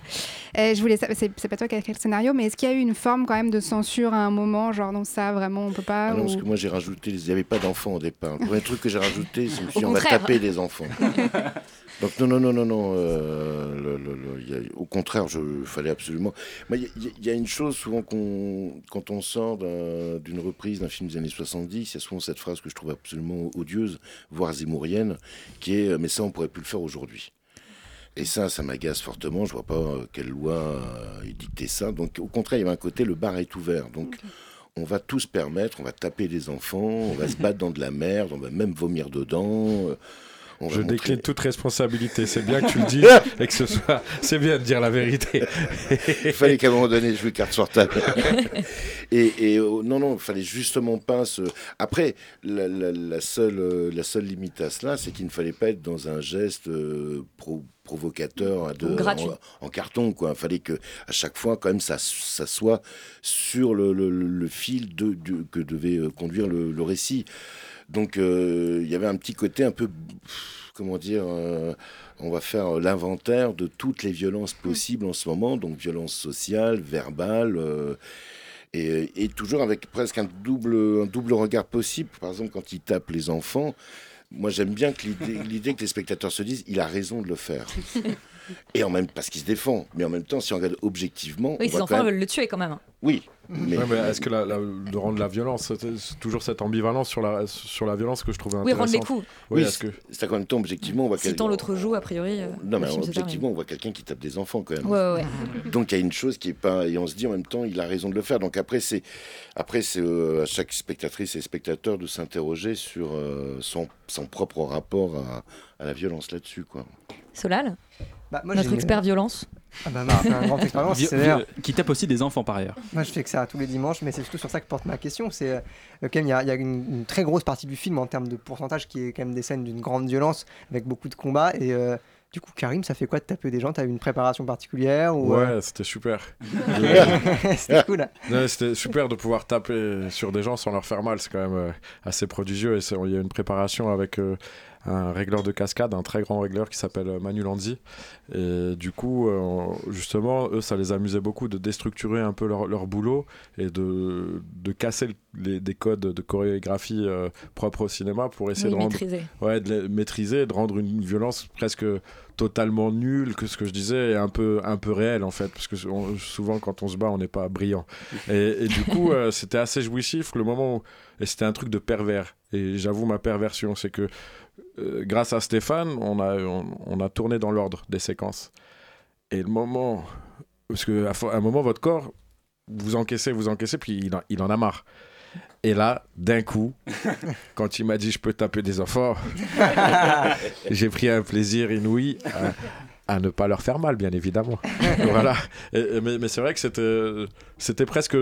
Euh, je voulais, c'est pas toi qui as écrit le scénario, mais est-ce qu'il y a eu une forme quand même de censure à un moment, genre non ça vraiment on peut pas Ah non, ou- parce que moi j'ai rajouté, il n'y avait pas d'enfants au départ. Le premier truc que j'ai rajouté, c'est on va taper les enfants. Donc non, non, non, non, non. euh, le- le- le- il y a- au contraire, je fallait absolument. Il y, a- il y a une chose souvent qu'on, quand on sort d'un- d'une reprise d'un film des années 70, il y a souvent cette phrase que je trouve absolument odieuse, voire zémourienne, qui est euh, mais ça on pourrait plus le faire aujourd'hui. Et ça, ça m'agace fortement. Je vois pas euh, quelle loi édictait ça. Donc, au contraire, il y avait un côté, le bar est ouvert. Donc, on va tous permettre, on va taper les enfants, on va se battre dans de la merde, on va même vomir dedans. On Je décline toute responsabilité. C'est bien que tu le dises et que ce soit. C'est bien de dire la vérité. Il fallait qu'à un moment donné, je joue carte sur table. et et, euh, non, non, il fallait justement pas se. Après, la, la- la seule, la seule limite à cela, c'est qu'il ne fallait pas être dans un geste euh, pro- provocateur de, Ou gratuit. En, en carton. Quoi. Il fallait que à chaque fois, quand même, ça, ça soit sur le, le- le fil de, de- que devait euh, conduire le, le récit. Donc, euh, il y avait un petit côté un peu. Comment dire euh, On va faire l'inventaire de toutes les violences possibles en ce moment, donc violence sociale, verbale. euh, et, et toujours avec presque un double, un double regard possible. Par exemple, quand il tape les enfants, moi j'aime bien que l'idée que les spectateurs se disent, il a raison de le faire. Et en même parce qu'il se défend, mais en même temps, si on regarde objectivement, Oui, voit enfants même- veulent le tuer quand même. Oui, mais, Ouais, mais est-ce que la, la- de rendre la violence, c'est toujours cette ambivalence sur la, sur la violence que je trouvais Oui, intéressante. rendre les coups. Oui, oui, que. c'est qu'en même temps, objectivement, on voit Si quel- tant l'autre joue, a priori. euh, Non, mais objectivement, on voit quelqu'un qui tape des enfants quand même. Ouais, ouais, ouais. Donc il y a une chose qui est pas et on se dit en même temps il a raison de le faire. Donc après c'est après c'est euh, à chaque spectatrice et spectateur de s'interroger sur euh, son, son propre rapport à, à la violence là-dessus quoi. Solal? Bah, moi, Notre expert violence. Ah bah, Marc, un grand expérience. Vi- c'est vi- d'ailleurs- qui tape aussi des enfants par ailleurs. Moi, je fais que ça tous les dimanches, mais c'est surtout sur ça que porte ma question. C'est euh, quand même, il y a, il y a une, une très grosse partie du film en termes de pourcentage qui est quand même des scènes d'une grande violence avec beaucoup de combats. Et euh, du coup, Karim, ça fait quoi de taper des gens? T'as eu une préparation particulière ou, euh, Ouais, c'était super. C'était cool. C'était super de pouvoir taper sur des gens sans leur faire mal. C'est quand même euh, assez prodigieux. Et c'est- il y a une préparation avec euh, un régleur de cascade, un très grand régleur qui s'appelle euh, Manu Lanzi. Et du coup, euh, justement, eux, ça les amusait beaucoup de déstructurer un peu leur, leur boulot et de, de casser le- les, des codes de chorégraphie euh, propres au cinéma pour essayer Oui, de rendre maîtriser. ouais, de les maîtriser, de rendre une violence presque totalement nulle, que ce que je disais, et un peu, un peu réelle en fait, parce que on- souvent quand on se bat, on n'est pas brillant. Et, et du coup, euh, c'était assez jouissif le moment où, et c'était un truc de pervers. Et j'avoue ma perversion, c'est que euh, grâce à Stéphane, on a, on, on a tourné dans l'ordre des séquences. Et le moment, parce que à, fo- à un moment, votre corps, vous encaissez, vous encaissez, puis il en, il en a marre. Et là, d'un coup, quand il m'a dit je peux taper des enfants, j'ai pris un plaisir inouï à, à ne pas leur faire mal, bien évidemment. voilà. Et- et- mais mais c'est vrai que c'était, presque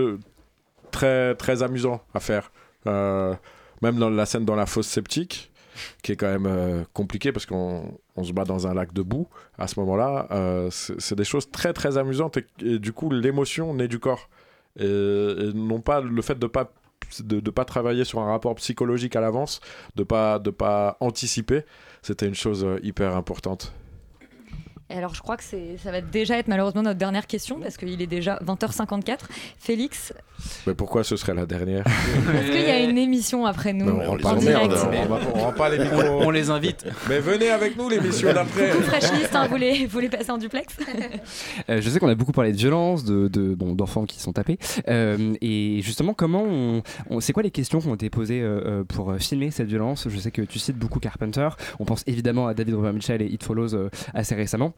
très, très amusant à faire. Euh, même dans la scène dans la fosse septique, qui est quand même euh, compliquée parce qu'on on se bat dans un lac de boue à ce moment-là, euh, c'est des choses très très amusantes et, du coup l'émotion naît du corps. Et, non pas le fait de pas de pas travailler sur un rapport psychologique à l'avance, de pas de pas anticiper, c'était une chose euh, hyper importante. Et alors, je crois que ça va déjà être malheureusement notre dernière question parce qu'il est déjà 20h54. Félix, Mais pourquoi ce serait la dernière est-ce qu'il y a une émission après nous Non, on les en emmerde, direct on, va- on rend pas les micros. On, on les invite. Mais venez avec nous l'émission d'après. Coucou Fresh List, hein, vous, les, vous les passez en duplex Euh, je sais qu'on a beaucoup parlé de violence, de, de- bon, d'enfants qui sont tapés. Euh, et justement, comment on, on- c'est quoi les questions qui ont été posées euh, pour filmer cette violence? Je sais que tu cites beaucoup Carpenter. On pense évidemment à David Robert Mitchell et It Follows euh, assez récemment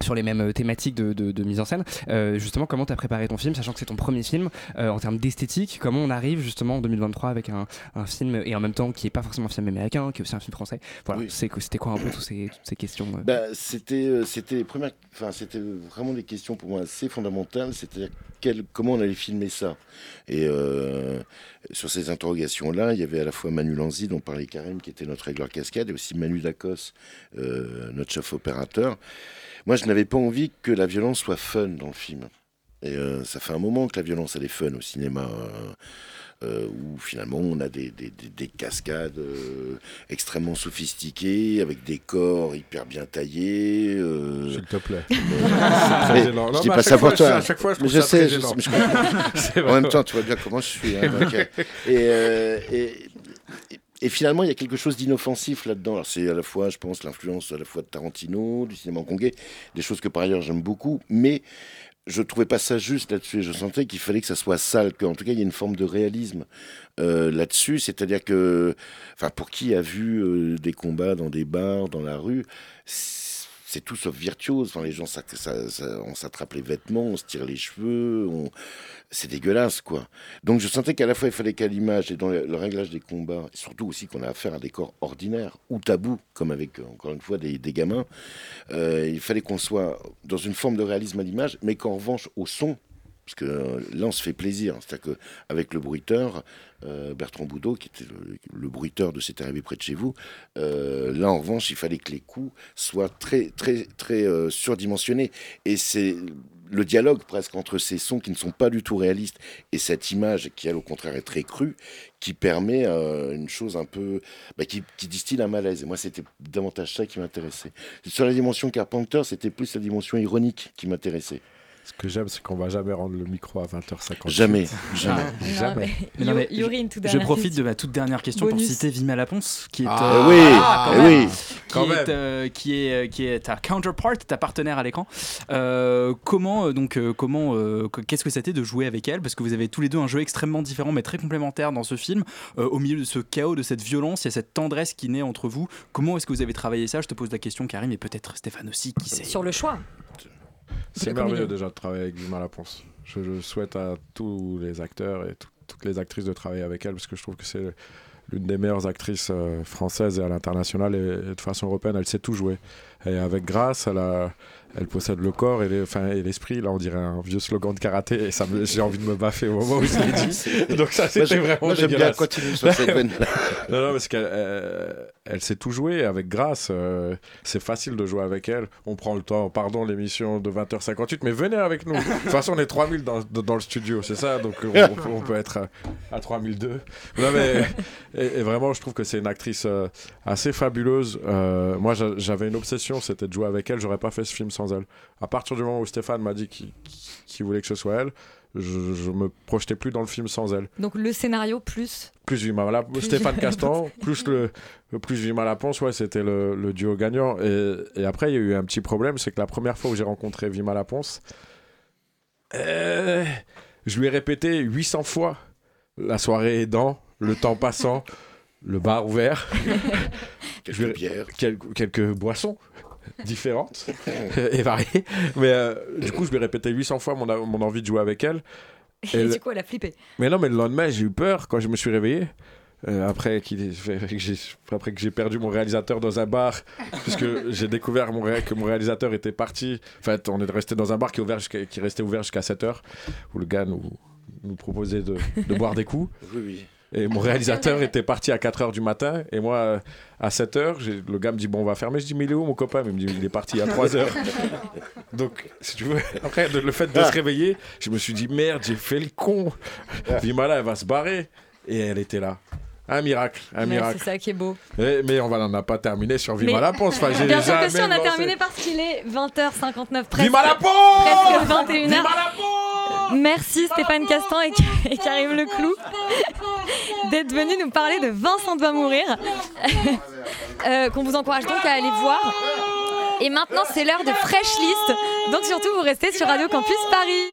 sur les mêmes euh, thématiques de, de- de mise en scène. Euh, justement, comment tu as préparé ton film, sachant que c'est ton premier film euh, en termes d'esthétique Comment on arrive justement en 2023 avec un, un film et en même temps qui n'est pas forcément un film américain, qui est aussi un film français Voilà, que- c'était quoi un peu toutes ces, toutes ces questions euh Bah, c'était, c'était les premières, enfin, c'était vraiment des questions pour moi assez fondamentales. C'est-à-dire comment on allait filmer ça. Et sur ces interrogations-là, il y avait à la fois Manu Lanzi, dont parlait Karim, qui était notre régleur cascade, et aussi Manu Dacos, notre chef opérateur. Moi, je n'avais pas envie que la violence soit fun dans le film. Et euh, ça fait un moment que la violence, elle est fun au cinéma. euh, où finalement on a des, des, des- des cascades euh, extrêmement sophistiquées, avec des corps hyper bien taillés. S'il te plaît. C'est très gênant. Je dis pas ça pour toi. à chaque fois, je Mais je sais, je, je en même temps, tu vois bien comment je suis. hein, donc, et, et, et- et finalement, il y a quelque chose d'inoffensif là-dedans. C'est à la fois, je pense, l'influence à la fois de Tarantino, du cinéma hongkongais, des choses que par ailleurs j'aime beaucoup, mais je trouvais pas ça juste là-dessus. Je sentais qu'il fallait que ça soit sale, qu'en tout cas il y ait une forme de réalisme euh, là-dessus. C'est-à-dire que, enfin, pour qui a vu euh, des combats dans des bars, dans la rue, c'est tout sauf virtuose. Enfin, les gens, ça, on s'attrape les vêtements, on se tire les cheveux, on... c'est dégueulasse, quoi. Donc je sentais qu'à la fois il fallait qu'à l'image et dans le, réglage des combats, et surtout aussi qu'on a affaire à des corps ordinaires ou tabous, comme avec, euh, encore une fois, des, des gamins, euh, il fallait qu'on soit dans une forme de réalisme à l'image, mais qu'en revanche, au son, parce que là, on se fait plaisir. C'est-à-dire qu'avec le bruiteur, euh, Bertrand Boudot, qui était le, bruiteur de C'est arrivé près de chez vous, euh, là, en revanche, il fallait que les coups soient très, très, très euh, surdimensionnés. Et c'est le dialogue presque entre ces sons qui ne sont pas du tout réalistes et cette image qui, elle, au contraire, est très crue, qui permet une chose un peu. bah, qui, qui distille un malaise. Et moi, c'était davantage ça qui m'intéressait. Sur la dimension Carpenter, c'était plus la dimension ironique qui m'intéressait. Ce que j'aime, c'est qu'on va jamais rendre le micro à 20h50. Jamais, jamais. jamais. Mais non, mais une toute je profite question. de ma toute dernière question Bonus. pour citer Vima Laponce, qui est Ah, euh, oui, quand même, oui, qui quand est, euh, qui est qui est ta counterpart, ta partenaire à l'écran. Euh, comment euh, donc comment euh, que- qu'est-ce que c'était de jouer avec elle? Parce que vous avez tous les deux un jeu extrêmement différent mais très complémentaire dans ce film. Euh, au milieu de ce chaos, de cette violence, il y a cette tendresse qui naît entre vous. Comment est-ce que vous avez travaillé ça? Je te pose la question, Karim, et peut-être Stéphane aussi, qui sait. Sur le choix. C'est Le merveilleux déjà de travailler avec Vima Laponce. Je, je souhaite à tous les acteurs et tout- toutes les actrices de travailler avec elle parce que je trouve que c'est l'une des meilleures actrices euh, françaises et à l'international et, et de façon européenne, elle sait tout jouer. Et avec grâce, elle, a- elle possède le corps et les- enfin, et l'esprit. Là, on dirait un vieux slogan de karaté et ça j'ai envie de me baffer au moment où je l'ai dit. Donc ça, c'était j'aime- vraiment moi, j'aime bien continuer sur cette veine. non, non, parce qu'elle euh, elle sait tout jouer avec grâce. euh, c'est facile de jouer avec elle. On prend le temps. Pardon, l'émission de 20h58, mais venez avec nous. De toute façon, on est 3000 dans, dans le studio, c'est ça Donc on, on peut- être à, à 3002. Non, mais, et, et vraiment, je trouve que c'est une actrice euh, assez fabuleuse. Euh, moi, j'a- j'avais une obsession, c'était de jouer avec elle. J'aurais pas fait ce film sans elle. À partir du moment où Stéphane m'a dit qu'il voulait que ce soit elle, je, je me projetais plus dans le film sans elle Donc le scénario plus. plus Vima Lap- Plus Stéphane Castan, plus le le plus Vima Laponce, ouais, c'était le, le duo gagnant. Et, et après, il y a eu un petit problème, c'est que la première fois où j'ai rencontré Vima Laponce, euh, je lui ai répété 800 fois la soirée aidant, le temps passant, le bar ouvert, Je lui ai- quelques, quelques boissons différentes et variées. Mais euh, du coup, je lui ai répété 800 fois mon, mon envie de jouer avec elle. Et le- du coup, elle a flippé. mais non, mais le lendemain, j'ai eu peur quand je me suis réveillé. euh, après, fait- que j'ai- après que j'ai perdu mon réalisateur dans un bar, puisque j'ai découvert mon ré- que mon réalisateur était parti. En fait, on est resté dans un bar qui, est ouvert jusqu'à- qui restait ouvert jusqu'à 7 heures, où le gars nous, nous proposait de, de boire des coups. Oui, oui. Et mon réalisateur était parti à 4h du matin. Et moi, euh, à 7h, j'ai- le gars me dit Bon, on va fermer. Je dis Mais il est où mon copain? Il me dit Il est parti à 3h. Donc, si tu veux, après le fait de se réveiller, je me suis dit Merde, j'ai fait le con. Vimala, elle va se barrer. Et elle était là. Un miracle, un Mais miracle. C'est ça qui est beau. Mais on va- on n'a pas terminé sur Mais- Vima la Ponce. Enfin, j'ai Bien sûr que si, on a terminé parce qu'il est 20h59 presque. La Ponce Presque 21h. Merci Stéphane Castan et, et Karim Leclou d'être venus nous parler de Vincent doit mourir, Euh, qu'on vous encourage donc à aller voir. Et maintenant, c'est l'heure de Fresh List. Donc surtout, vous restez sur Radio Campus Paris.